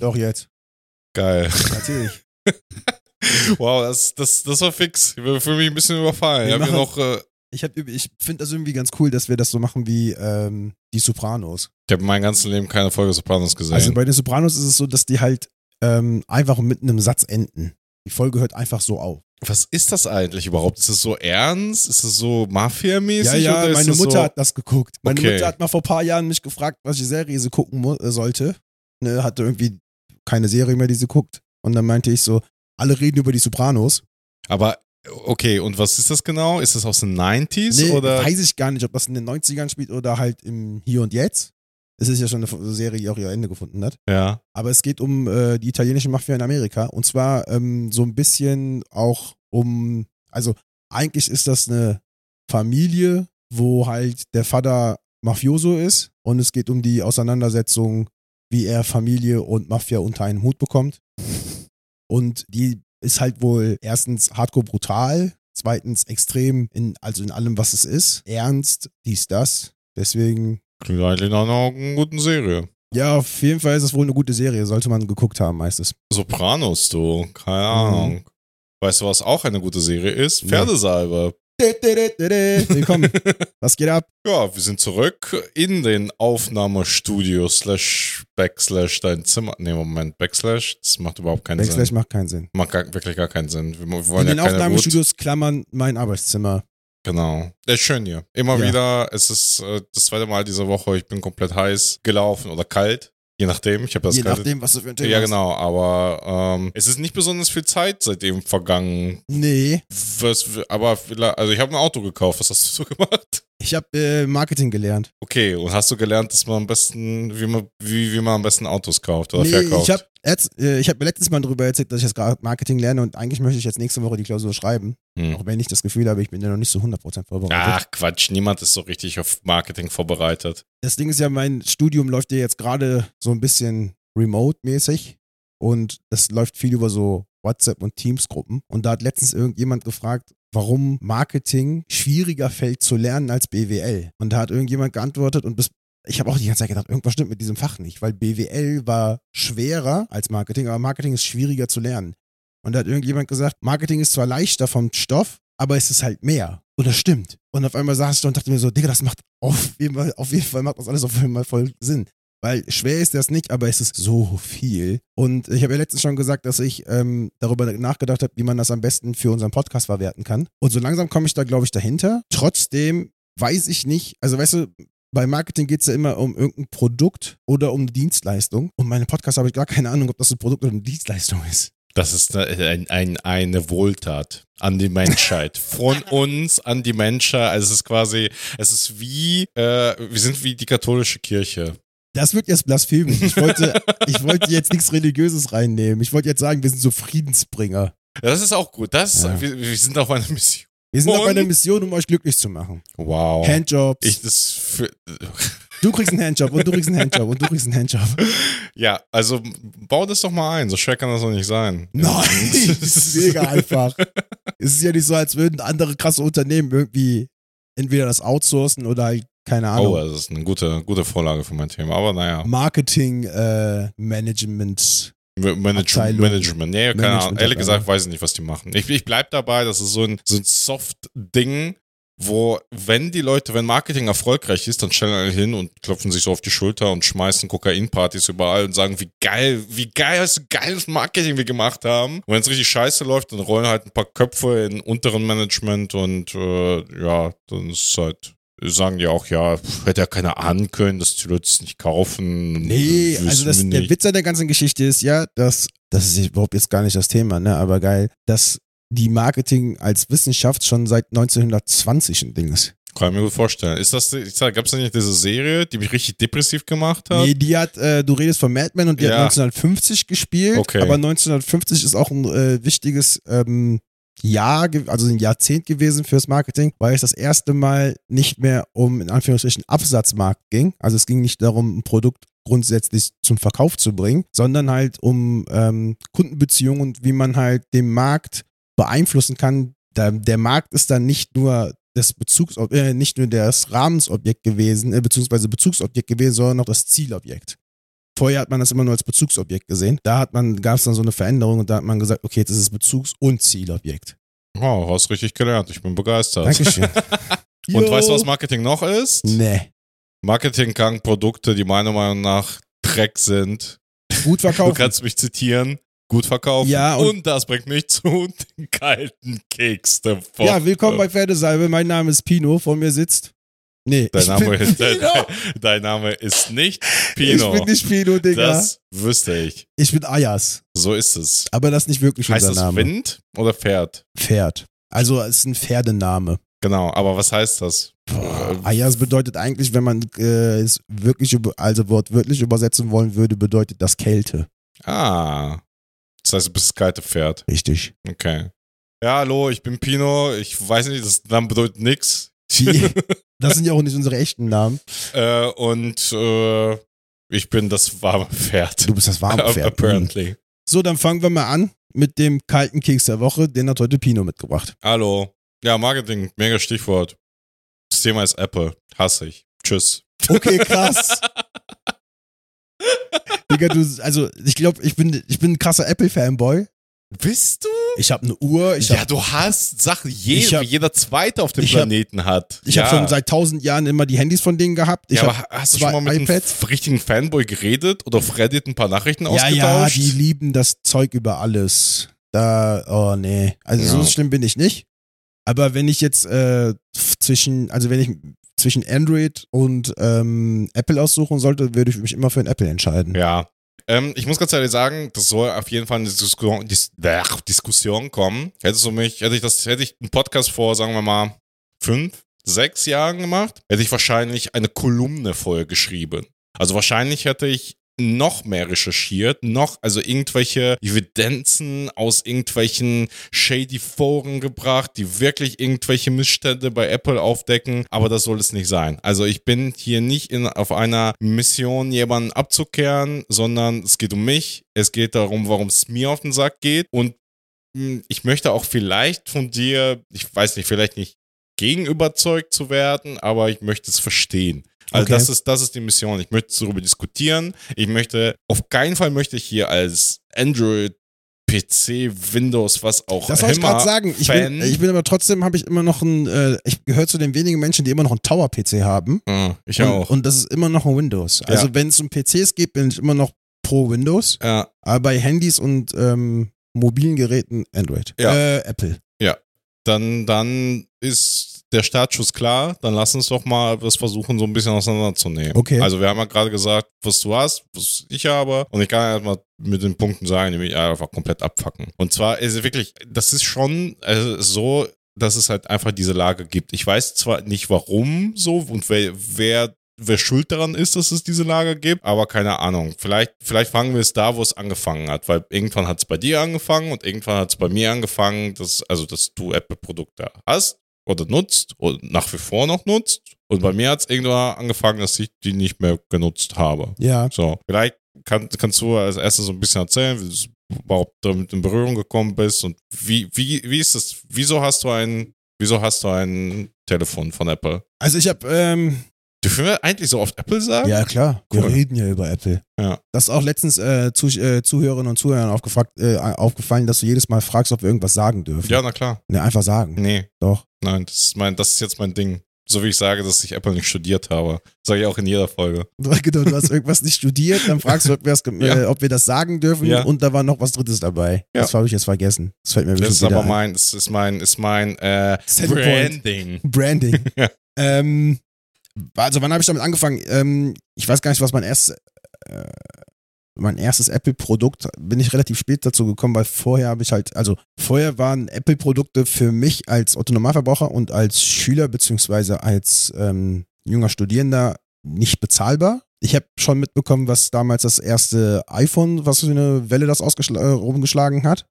Doch jetzt. Geil. Natürlich. Wow, das, das, das war fix. Ich fühle mich ein bisschen überfallen. Wir Ich, hab hier machen- noch, äh, Ich, hab- ich finde das irgendwie ganz cool, dass wir das so machen wie ähm, die Sopranos. ich habe mein ganzes Leben keine Folge Sopranos gesehen. Also bei den Sopranos ist es so, dass die halt ähm, einfach mit einem Satz enden. Die Folge hört einfach so auf. Was ist das eigentlich überhaupt? Ist es so ernst? Ist es so Mafia-mäßig? Ja, ja, meine Mutter so, hat das geguckt. Meine Okay. Mutter hat mal vor ein paar Jahren mich gefragt, was ich Serie sie gucken äh, sollte. Ne, hatte irgendwie keine Serie mehr, die sie guckt. Und dann meinte ich so, alle reden über die Sopranos. Aber, okay, und was ist das genau? Ist das aus den 90s? Nee, oder? weiß ich gar nicht, ob das in den 90ern spielt oder halt im Hier und Jetzt. Es ist ja schon eine Serie, die auch ihr Ende gefunden hat. Ja. Aber es geht um äh, die italienische Mafia in Amerika. Und zwar ähm, so ein bisschen auch um, also eigentlich ist das eine Familie, wo halt der Vater Mafioso ist. Und es geht um die Auseinandersetzung, wie er Familie und Mafia unter einen Hut bekommt. Und die ist halt wohl erstens hardcore brutal, zweitens extrem in, also in allem, was es ist. Ernst, dies, das. Deswegen Klingt eigentlich nach einer guten Serie. ja, auf jeden Fall ist es wohl eine gute Serie. Sollte man geguckt haben, meistens. Sopranos, du. Keine Mhm. Ahnung. Weißt du, was auch eine gute Serie ist? Pferdesalbe. Willkommen. Was geht ab? Ja, wir sind zurück in den Aufnahmestudio slash Backslash dein Zimmer. Nee, Moment, Backslash, das macht überhaupt keinen Backslash Sinn. macht keinen Sinn. Macht gar, wirklich gar keinen Sinn. Wir, wir In wollen ja den. Aufnahmestudios klammern mein Arbeitszimmer. Genau. Der ist schön hier. Immer Ja. wieder, es ist äh, das zweite Mal diese Woche, ich bin komplett heiß gelaufen oder kalt. Je nachdem, ich habe das Je nachdem, was du für ein Thema Ja, genau, aber ähm, es ist nicht besonders viel Zeit seitdem vergangen. Nee, Was, aber vielleicht, also ich habe ein Auto gekauft. Was hast du so gemacht? Ich habe äh, Marketing gelernt. Okay, und hast du gelernt, dass man am besten, wie man, wie, wie man am besten Autos kauft oder nee, verkauft? ich habe äh, hab mir letztes Mal darüber erzählt, dass ich jetzt gerade Marketing lerne und eigentlich möchte ich jetzt nächste Woche die Klausur schreiben. Hm. Auch wenn ich das Gefühl habe, ich bin ja noch nicht so 100% vorbereitet. Ach Quatsch, niemand ist so richtig auf Marketing vorbereitet. Das Ding ist ja, mein Studium läuft ja jetzt gerade so ein bisschen remote-mäßig und das läuft viel über so WhatsApp und Teams-Gruppen. Und da hat letztens irgendjemand gefragt, warum Marketing schwieriger fällt zu lernen als BWL. Und da hat irgendjemand geantwortet und bis ich habe auch die ganze Zeit gedacht, irgendwas stimmt mit diesem Fach nicht, weil BWL war schwerer als Marketing, aber Marketing ist schwieriger zu lernen. Und da hat irgendjemand gesagt, Marketing ist zwar leichter vom Stoff, aber es ist halt mehr. Und das stimmt. Und auf einmal saß ich da und dachte mir so, Digga, das macht auf jeden Fall, auf jeden Fall macht das alles auf jeden Fall voll Sinn. Weil schwer ist das nicht, aber es ist so viel. Und ich habe ja letztens schon gesagt, dass ich ähm, darüber nachgedacht habe, wie man das am besten für unseren Podcast verwerten kann. Und so langsam komme ich da, glaube ich, dahinter. Trotzdem weiß ich nicht, also weißt du, bei Marketing geht es ja immer um irgendein Produkt oder um eine Dienstleistung. Und meine Podcast habe ich gar keine Ahnung, ob das ein Produkt oder eine Dienstleistung ist. Das ist ein, ein, eine Wohltat an die Menschheit. Von uns an die Menschheit. Also es ist quasi, es ist wie, äh, wir sind wie die katholische Kirche. Das wird jetzt blasphemisch. Ich wollte, ich wollte jetzt nichts Religiöses reinnehmen. Ich wollte jetzt sagen, wir sind so Friedensbringer. Das ist auch gut. Das, Ja. wir, wir sind auf einer Mission. Wir sind auf einer Mission, um euch glücklich zu machen. Wow. Handjobs. Ich das für, du kriegst einen Handjob und du kriegst einen Handjob und du kriegst einen Handjob. ja, also bau das doch mal ein. So schwer kann das doch nicht sein. Nein, das ist mega einfach. Es ist ja nicht so, als würden andere krasse Unternehmen irgendwie entweder das outsourcen oder halt, keine Ahnung, Oh, das ist eine gute, gute Vorlage für mein Thema. Aber naja. Marketing, äh, Management. Manage Abteilung. Management. Nee, keine Ahnung. Management- Ehrlich gesagt, weiß ich nicht, was die machen. Ich, ich bleib dabei, das ist so ein, so ein Soft-Ding, wo, wenn die Leute, wenn Marketing erfolgreich ist, dann stellen alle hin und klopfen sich so auf die Schulter und schmeißen Kokainpartys überall und sagen, wie geil, wie geil, was geiles Marketing wir gemacht haben. Und wenn es richtig scheiße läuft, dann rollen halt ein paar Köpfe in unteren Management und äh, ja, dann ist halt sagen die auch, ja, hätte ja keiner ahnen können, dass die Leute es nicht kaufen. Nee, also das, der. Witz an der ganzen Geschichte ist ja, dass, das ist überhaupt jetzt gar nicht das Thema, ne, aber geil, dass die Marketing als Wissenschaft schon seit 1920 ein Ding ist. Kann ich mir gut vorstellen. Ist das, ich sag, gab's da nicht diese Serie, die mich richtig depressiv gemacht hat? Nee, die hat, äh, du redest von Mad Men und die Ja. hat 1950 gespielt, Okay. aber 1950 ist auch ein äh, wichtiges ähm, Jahr, also ein Jahrzehnt gewesen fürs Marketing, weil es das erste Mal nicht mehr um, in Anführungsstrichen, Absatzmarkt ging. Also es ging nicht darum, ein Produkt grundsätzlich zum Verkauf zu bringen, sondern halt um ähm, Kundenbeziehungen und wie man halt den Markt beeinflussen kann. Da, der Markt ist dann nicht nur das Bezugs äh, nicht nur das Rahmensobjekt gewesen, äh, beziehungsweise Bezugsobjekt gewesen, sondern auch das Zielobjekt. Vorher hat man das immer nur als Bezugsobjekt gesehen. Da hat man, gab es dann so eine Veränderung und da hat man gesagt, okay, jetzt ist es Bezugs- und Zielobjekt. Oh, hast richtig gelernt. Ich bin begeistert. Dankeschön. Und Jo. weißt du, was Marketing noch ist? Nee. Marketing kann Produkte, die meiner Meinung nach Dreck sind. Gut Du verkaufen. kannst mich zitieren. Gut verkaufen. Ja, und- und, das bringt mich zu den kalten Keks der Woche. Ja, willkommen bei Pferdesalbe. Mein Name ist Pino. Vor mir sitzt. Nee, Dein Name, ist, dein, dein Name ist nicht Pino. Ich bin nicht Pino, Digga. das wüsste ich. ich bin Ayas. So ist es. Aber das ist nicht wirklich Heißt unser das Name. Wind oder Pferd? Pferd. Also es ist ein Pferdename. Genau, aber was heißt das? Boah, Ayas bedeutet eigentlich, wenn man äh, es wirklich, also wortwörtlich übersetzen wollen würde, bedeutet das Kälte. Ah. Das heißt, du bist das kalte Pferd. Richtig. Okay. Ja, hallo, ich bin Pino. Ich weiß nicht, das Name bedeutet nix. Die, das sind ja auch nicht unsere echten Namen. Äh, und äh, ich bin das warme Pferd. Du bist das warme Pferd. Apparently. So, dann fangen wir mal an mit dem kalten Keks der Woche. Den hat heute Pino mitgebracht. Hallo. Ja, Marketing, mega Stichwort. Das Thema ist Apple. Hasse ich. Tschüss. Okay, krass. Digga, du, also ich glaube, ich bin, ich bin ein krasser Apple-Fanboy. Bist du? Ich habe eine Uhr, ich ja, habe du hast Sachen, je, Ich hab- jeder Zweite auf dem ich hab- Planeten hat. ich ja. hab schon seit tausend Jahren immer die Handys von denen gehabt. Ich ja, hab aber hast du schon mal mit iPads. einem richtigen Fanboy geredet oder auf Reddit ein paar Nachrichten ja, ausgetauscht? ja, die lieben das Zeug über alles. Da, oh nee. Also Ja. so schlimm bin ich nicht. Aber wenn ich jetzt äh, zwischen, also wenn ich zwischen Android und ähm, Apple aussuchen sollte, würde ich mich immer für ein Apple entscheiden. Ja. Ähm, ich muss ganz ehrlich sagen, das soll auf jeden Fall eine Diskussion, Dis Diskussion kommen. Hättest du mich, hätte ich das, hätte ich einen Podcast vor, sagen wir mal, fünf, sechs Jahren gemacht, hätte ich wahrscheinlich eine Kolumne voll geschrieben. Also wahrscheinlich hätte ich noch mehr recherchiert, noch, also irgendwelche Evidenzen aus irgendwelchen shady Foren gebracht, die wirklich irgendwelche Missstände bei Apple aufdecken, aber das soll es nicht sein. Also ich bin hier nicht in, auf einer Mission, jemanden abzukehren, sondern es geht um mich, es geht darum, warum es mir auf den Sack geht und mh, ich möchte auch vielleicht von dir, ich weiß nicht, vielleicht nicht gegen überzeugt zu werden, aber ich möchte es verstehen. Also Okay. das ist das ist die Mission. Ich möchte darüber diskutieren. Ich möchte auf keinen Fall möchte ich hier als Android PC, Windows, was auch Das wollte ich immer gerade sagen. Ich bin, ich bin aber trotzdem, habe ich immer noch ein, äh, ich gehöre zu den wenigen Menschen, die immer noch einen Tower-PC haben. Ah, ich und, auch. Und das ist immer noch ein Windows. Also Ja. wenn es um PCs geht, bin ich immer noch pro Windows. ja, Aber bei Handys und ähm, mobilen Geräten Android. Ja. Äh, Apple. dann, dann ist der Startschuss klar. Dann lass uns doch mal das versuchen, so ein bisschen auseinanderzunehmen. Okay. Also wir haben ja gerade gesagt, was du hast, was ich habe. Und ich kann erstmal mit den Punkten sagen, die mich einfach komplett abfacken. Und zwar ist es wirklich, das ist schon also so, dass es halt einfach diese Lage gibt. Ich weiß zwar nicht warum so und wer, wer wer schuld daran ist, dass es diese Lager gibt, aber keine Ahnung. Vielleicht, vielleicht fangen wir es da, wo es angefangen hat, weil irgendwann hat es bei dir angefangen und irgendwann hat es bei mir angefangen, dass, also dass du Apple-Produkte hast oder nutzt und nach wie vor noch nutzt. Und bei mir hat es irgendwann angefangen, dass ich die nicht mehr genutzt habe. Ja. So, vielleicht kann, kannst du als erstes so ein bisschen erzählen, wie du überhaupt damit in Berührung gekommen bist und wie, wie, wie ist das? Wieso hast du ein, wieso hast du ein Telefon von Apple? Also ich habe, ähm, Dürfen wir eigentlich so oft Apple sagen? ja klar, wir Cool. reden ja über Apple. Ja. Das ist auch letztens äh, zu, äh, Zuhörerinnen und Zuhörern aufgefragt, äh, aufgefallen, dass du jedes Mal fragst, ob wir irgendwas sagen dürfen. Ja, na klar. Ne, einfach sagen. Nee, Doch. nein, das ist mein, das ist jetzt mein Ding. So wie ich sage, dass ich Apple nicht studiert habe. Sage ich auch in jeder Folge. Genau, du hast irgendwas nicht studiert, dann fragst du, ob, gem- Ja. äh, ob wir das sagen dürfen Ja. und da war noch was Drittes dabei. Ja. Das habe ich jetzt vergessen. Das fällt mir Das bestimmt ist aber ein. mein, das ist mein, ist mein äh. Branding. Branding. Ja. ähm, also wann habe ich damit angefangen? Ähm, ich weiß gar nicht, was mein erstes, äh, mein erstes Apple-Produkt, bin ich relativ spät dazu gekommen, weil vorher habe ich halt, also vorher waren Apple-Produkte für mich als Autonomalverbraucher und als Schüler beziehungsweise als ähm, junger Studierender nicht bezahlbar. Ich habe schon mitbekommen, was damals das erste iPhone, was für eine Welle das äh, rumgeschlagen hat.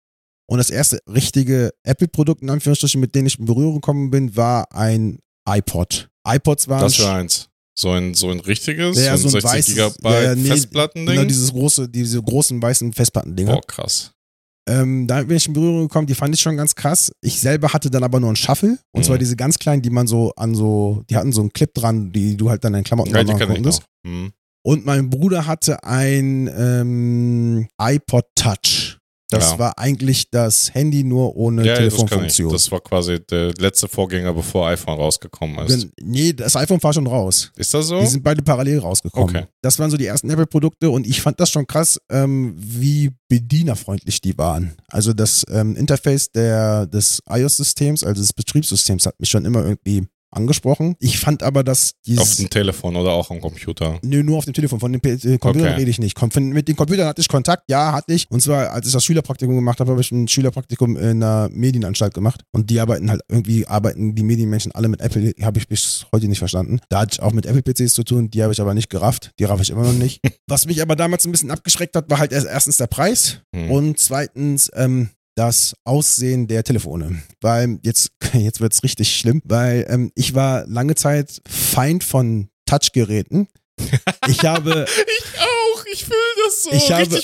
Und das erste richtige Apple-Produkt, in Anführungsstrichen, mit dem ich in Berührung gekommen bin, war ein iPod. iPods waren Das für eins. So ein, so ein richtiges, Ja, so ein so ein 60 weißes- Gigabyte ja, nee, Festplattending. genau dieses große, diese großen weißen Festplattendinger. Boah, krass. Ähm, da bin ich in Berührung gekommen, die fand ich schon ganz krass. Ich selber hatte dann aber nur einen Shuffle. Und Mhm. zwar diese ganz kleinen, die man so an so, die hatten so einen Clip dran, die du halt dann in Klamotten Ja, machen ich konntest. noch. Hm. Und mein Bruder hatte ein ähm, iPod Touch. Das Ja. war eigentlich das Handy nur ohne ja, das. Telefonfunktion. Das war quasi der letzte Vorgänger, bevor iPhone rausgekommen ist. Gen- nee, das iPhone war schon raus. Ist das so? Die sind beide parallel rausgekommen. Okay. Das waren so die ersten Apple-Produkte und ich fand das schon krass, ähm, wie bedienerfreundlich die waren. Also das ähm, Interface der, des iOS-Systems, also des Betriebssystems, hat mich schon immer irgendwie angesprochen. Ich fand aber, dass Auf dieses... dem Telefon oder auch am Computer. Nö, nur auf dem Telefon. Von den äh, Computern Okay. rede ich nicht. Kom- Mit den Computern hatte ich Kontakt, ja, hatte ich. Und zwar, als ich das Schülerpraktikum gemacht habe, habe ich ein Schülerpraktikum in einer Medienanstalt gemacht. Und die arbeiten halt irgendwie, arbeiten die Medienmenschen alle mit Apple, habe ich bis heute nicht verstanden. Da hatte ich auch mit Apple-PCs zu tun, die habe ich aber nicht gerafft. Die raff ich immer noch nicht. Was mich aber damals ein bisschen abgeschreckt hat, war halt erst- erstens der Preis Hm. und zweitens, ähm, das Aussehen der Telefone. Weil jetzt, jetzt wird's richtig schlimm, weil ähm, ich war lange Zeit Feind von Touchgeräten. Ich habe, Ich auch, ich fühle das so. Ich habe-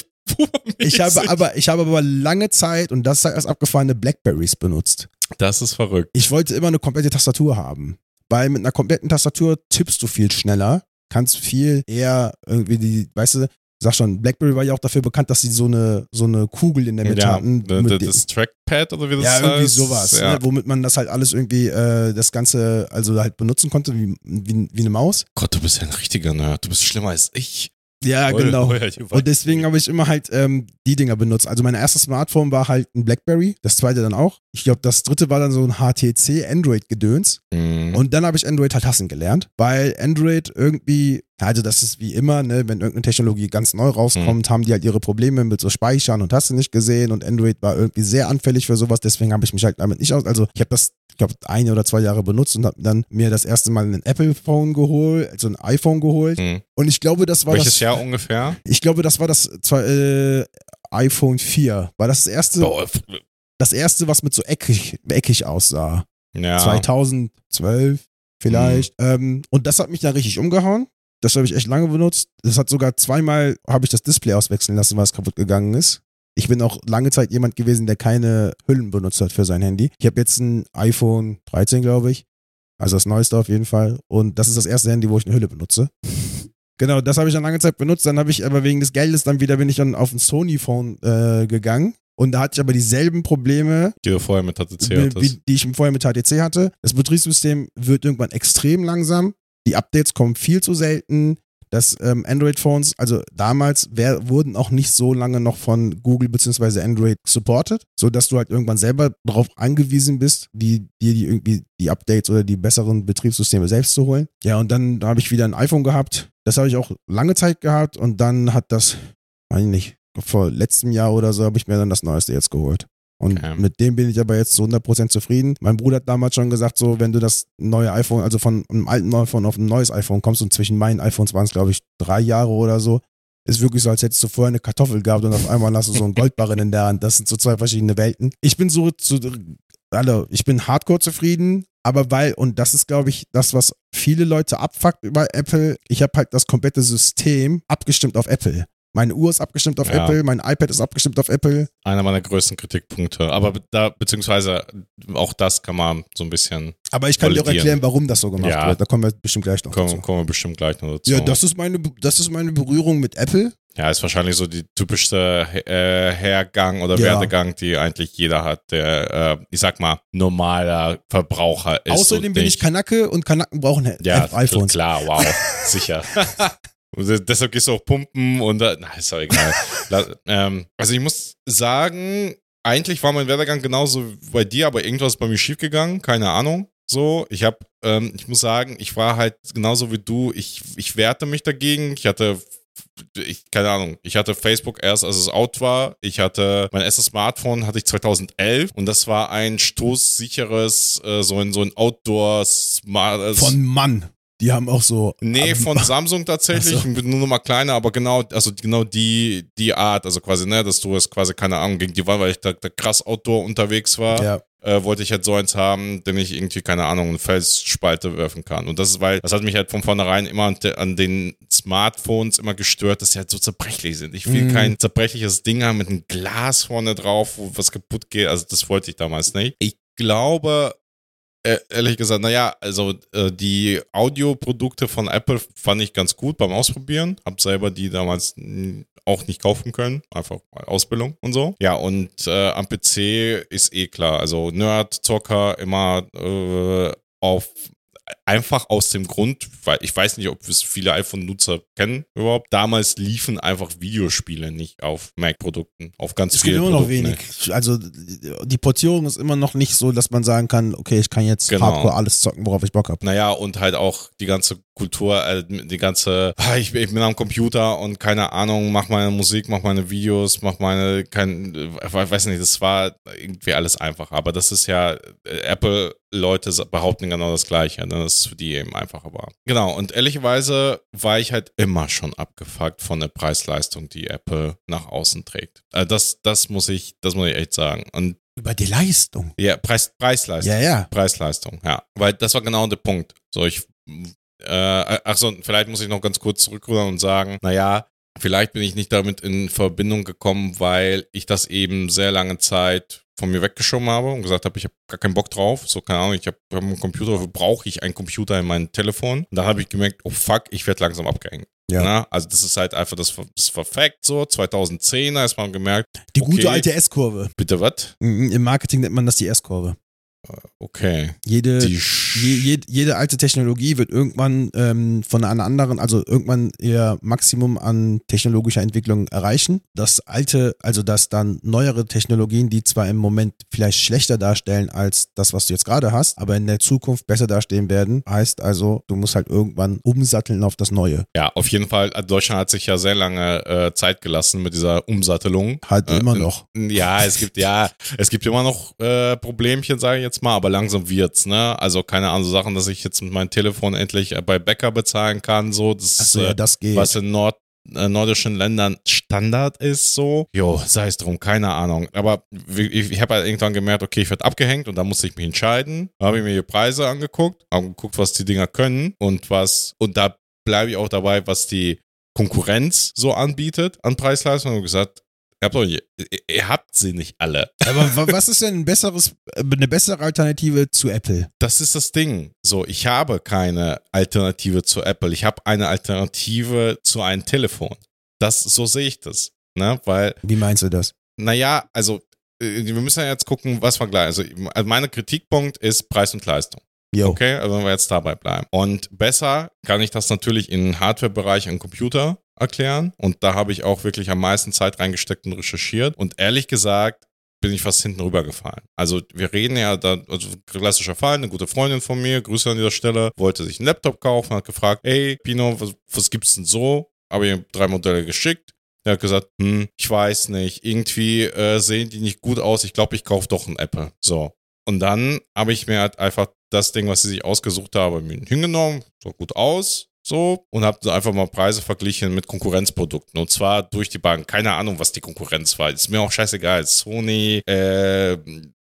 ich habe aber, ich habe aber lange Zeit, und das ist erst abgefahrene Blackberries benutzt. Das ist verrückt. Ich wollte immer eine komplette Tastatur haben. Weil mit einer kompletten Tastatur tippst du viel schneller, kannst viel eher irgendwie die, weißt du, sag schon, Blackberry war ja auch dafür bekannt, dass sie so eine, so eine Kugel in der Mitte Ja, hatten. mit das Trackpad oder wie das ja, heißt. irgendwie sowas, Ja. ne, womit man das halt alles irgendwie, äh, das Ganze, also halt benutzen konnte, wie, wie, wie eine Maus. Gott, du bist ja ein richtiger Nerd. Du bist schlimmer als ich. Ja, Ui, genau. ui, Und deswegen habe ich immer halt ähm, die Dinger benutzt. Also mein erstes Smartphone war halt ein Blackberry, das zweite dann auch. Ich glaube, das dritte war dann so ein HTC Android-Gedöns. Mhm. Und dann habe ich Android halt hassen gelernt, weil Android irgendwie, also das ist wie immer, ne, wenn irgendeine Technologie ganz neu rauskommt, haben die halt ihre Probleme mit so Speichern und hast du nicht gesehen und Android war irgendwie sehr anfällig für sowas, deswegen habe ich mich halt damit nicht aus, also ich habe das, ich glaube, ein oder zwei Jahre benutzt und habe dann mir das erste Mal ein Apple-Phone geholt, also ein iPhone geholt Mhm. und ich glaube, das war Welches das, Jahr ungefähr? ich glaube, das war das äh, iPhone 4, war das das erste, Boah, das erste, was mit so eckig, eckig aussah. ja. 2012 vielleicht. Ähm, und das hat mich dann richtig umgehauen. Das habe ich echt lange benutzt. Das hat sogar zweimal, habe ich das Display auswechseln lassen, weil es kaputt gegangen ist. Ich bin auch lange Zeit jemand gewesen, der keine Hüllen benutzt hat für sein Handy. Ich habe jetzt ein iPhone 13, glaube ich. Also das neueste auf jeden Fall. Und das ist das erste Handy, wo ich eine Hülle benutze. Genau, das habe ich dann lange Zeit benutzt. Dann habe ich aber wegen des Geldes dann wieder, bin ich dann auf ein Sony-Phone äh, gegangen. Und da hatte ich aber dieselben Probleme, Die du vorher mit HTC hattest. wie, die ich vorher mit HTC hatte. Das Betriebssystem wird irgendwann extrem langsam. Die Updates kommen viel zu selten. Das ähm, Android-Phones, also damals wär, wurden auch nicht so lange noch von Google bzw. Android supported, sodass du halt irgendwann selber darauf angewiesen bist, die, dir die irgendwie die Updates oder die besseren Betriebssysteme selbst zu holen. Ja, und dann habe ich wieder ein iPhone gehabt. Das habe ich auch lange Zeit gehabt und dann hat das, weiß ich nicht, vor letztem Jahr oder so habe ich mir dann das Neueste jetzt geholt. Und Okay. mit dem bin ich aber jetzt zu 100% zufrieden. Mein Bruder hat damals schon gesagt, so, wenn du das neue iPhone, also von einem alten iPhone auf ein neues iPhone kommst und zwischen meinen iPhones waren es, glaube ich, drei Jahre oder so, ist wirklich so, als hättest du vorher eine Kartoffel gehabt und auf einmal hast du so einen Goldbarren in der Hand. Das sind so zwei verschiedene Welten. Ich bin so zu, also ich bin hardcore zufrieden, aber weil, und das ist, glaube ich, das, was viele Leute abfuckt über Apple, ich habe halt das komplette System abgestimmt auf Apple. Meine Uhr ist abgestimmt auf Ja. Apple, mein iPad ist abgestimmt auf Apple. Einer meiner größten Kritikpunkte. Aber da, beziehungsweise auch das kann man so ein bisschen, Aber ich kann dir auch erklären, warum das so gemacht Ja. wird. Da kommen wir bestimmt gleich noch kommen, dazu. kommen wir bestimmt gleich noch dazu. Ja, das ist, meine, das ist meine Berührung mit Apple. Ja, ist wahrscheinlich so die typischste äh, Hergang oder Ja. Werdegang, die eigentlich jeder hat, der, äh, ich sag mal, normaler Verbraucher ist. Außerdem bin ich Kanake und Kanaken brauchen Ja, iPhones. klar, wow, sicher. Und de- deshalb gehst du auch pumpen und äh, na, ist doch egal. Ähm, also ich muss sagen, eigentlich war mein Werdegang genauso bei dir, aber irgendwas ist bei mir schiefgegangen, keine Ahnung. So, ich habe, ähm, ich muss sagen, ich war halt genauso wie du, ich, ich wehrte mich dagegen. Ich hatte, ich, keine Ahnung, ich hatte Facebook erst, als es out war. Ich hatte, mein erstes Smartphone hatte ich 2011 und das war ein stoßsicheres, äh, so ein, so ein Outdoor-Smart, Von Mann. Die haben auch so. Nee, von Samsung tatsächlich, so. nur noch mal kleiner, aber genau, also genau die, die Art, also quasi, ne, dass du es quasi, keine Ahnung, gegen die Wand, weil ich da, da krass Outdoor unterwegs war, Ja. äh, wollte ich halt so eins haben, den ich irgendwie, keine Ahnung, eine Felsspalte werfen kann. Und das ist, weil, das hat mich halt von vornherein immer an, an den Smartphones immer gestört, dass sie halt so zerbrechlich sind. Ich will Mhm. kein zerbrechliches Ding haben mit einem Glas vorne drauf, wo was kaputt geht. Also das wollte ich damals nicht. Ich glaube, ehrlich gesagt, naja, also äh, die Audioprodukte von Apple fand ich ganz gut beim Ausprobieren. Hab selber die damals auch nicht kaufen können, einfach mal Ausbildung und so. Ja, und äh, am PC ist eh klar, also Nerd, Zocker, immer äh, auf einfach aus dem Grund, weil ich weiß nicht, ob es viele iPhone-Nutzer kennen überhaupt. Damals liefen einfach Videospiele nicht auf Mac-Produkten, auf ganz Es gibt vielen immer noch wenig. Also die Portierung ist immer noch nicht so, dass man sagen kann, okay, ich kann jetzt Genau. hardcore alles zocken, worauf ich Bock habe. Naja, und halt auch die ganze Kultur, äh, die ganze, ich, bin- ich bin am Computer und keine Ahnung, mach meine Musik, mach meine Videos, mach meine, kein, weiß nicht, das war irgendwie alles einfach. Aber das ist ja, äh, Apple-Leute sa- behaupten genau das Gleiche, ne, dass es für die eben einfacher war. Genau, und ehrlicherweise war ich halt immer schon abgefuckt von der Preis-Leistung, die Apple nach außen trägt. Also das, das muss ich, das muss ich echt sagen. Und Über die Leistung. ja, Preis, Preis-Leistung. Ja, ja. Preis-Leistung, ja. Weil das war genau der Punkt. So, ich, äh, ach so, vielleicht muss ich noch ganz kurz zurückrudern und sagen, naja, vielleicht bin ich nicht damit in Verbindung gekommen, weil ich das eben sehr lange Zeit von mir weggeschoben habe und gesagt habe, ich habe gar keinen Bock drauf. So, keine Ahnung, ich habe hab einen Computer, brauche ich einen Computer in meinem Telefon? Und dann habe ich gemerkt, oh fuck, ich werde langsam abgehängt. Ja. Na, also das ist halt einfach das, das Perfekt so. 2010 ist man gemerkt, Die Okay. gute alte S-Kurve. bitte was? Im Marketing nennt man das die S-Kurve. Okay. Jede, je, je, jede alte Technologie wird irgendwann ähm, von einer anderen, also irgendwann ihr Maximum an technologischer Entwicklung erreichen. Das alte, also dass dann neuere Technologien, die zwar im Moment vielleicht schlechter darstellen als das, was du jetzt gerade hast, aber in der Zukunft besser dastehen werden, heißt also, du musst halt irgendwann umsatteln auf das Neue. Ja, auf jeden Fall. Also Deutschland hat sich ja sehr lange äh, Zeit gelassen mit dieser Umsattelung. Halt Äh, immer noch. Ja, es gibt ja, es gibt immer noch äh, Problemchen, sage ich jetzt mal, aber langsam wird's, ne? Also keine Ahnung, so Sachen, dass ich jetzt mit meinem Telefon endlich äh, bei Bäcker bezahlen kann, so das, Achso, äh, ja, das geht. was in Nord äh, nordischen Ländern Standard ist, so. Jo, sei es drum, keine Ahnung. Aber ich, ich habe halt irgendwann gemerkt, okay, ich werde abgehängt und da musste ich mich entscheiden. Da habe ich mir die Preise angeguckt, habe geguckt, was die Dinger können und was, und da bleibe ich auch dabei, was die Konkurrenz so anbietet an Preisleistung und gesagt, ihr habt, doch, ihr, ihr habt sie nicht alle. Aber wa- was ist denn ein besseres, eine bessere Alternative zu Apple? Das ist das Ding. So, ich habe keine Alternative zu Apple. Ich habe eine Alternative zu einem Telefon. Das, so sehe ich das. Ne? Weil, Wie meinst du das? naja, also, äh, wir müssen ja jetzt gucken, was wir gleich. Also, also mein Kritikpunkt ist Preis und Leistung. Jo. Okay, also wenn wir jetzt dabei bleiben. Und besser kann ich das natürlich im Hardware-Bereich am Computer erklären. Und da habe ich auch wirklich am meisten Zeit reingesteckt und recherchiert. Und ehrlich gesagt, bin ich fast hinten rübergefallen. Also wir reden ja da, also klassischer Fall, eine gute Freundin von mir, Grüße an dieser Stelle, wollte sich einen Laptop kaufen, hat gefragt, ey, Pino, was, was gibt's denn so? Habe ihr drei Modelle geschickt. Er hat gesagt, hm, ich weiß nicht, irgendwie äh, sehen die nicht gut aus, ich glaube, ich kaufe doch ein Apple. So. Und dann habe ich mir halt einfach das Ding, was sie sich ausgesucht haben, mir hingenommen, sah gut aus, so, und habe einfach mal Preise verglichen mit Konkurrenzprodukten. Und zwar durch die Bank. Keine Ahnung, was die Konkurrenz war. Ist mir auch scheißegal. Sony, äh,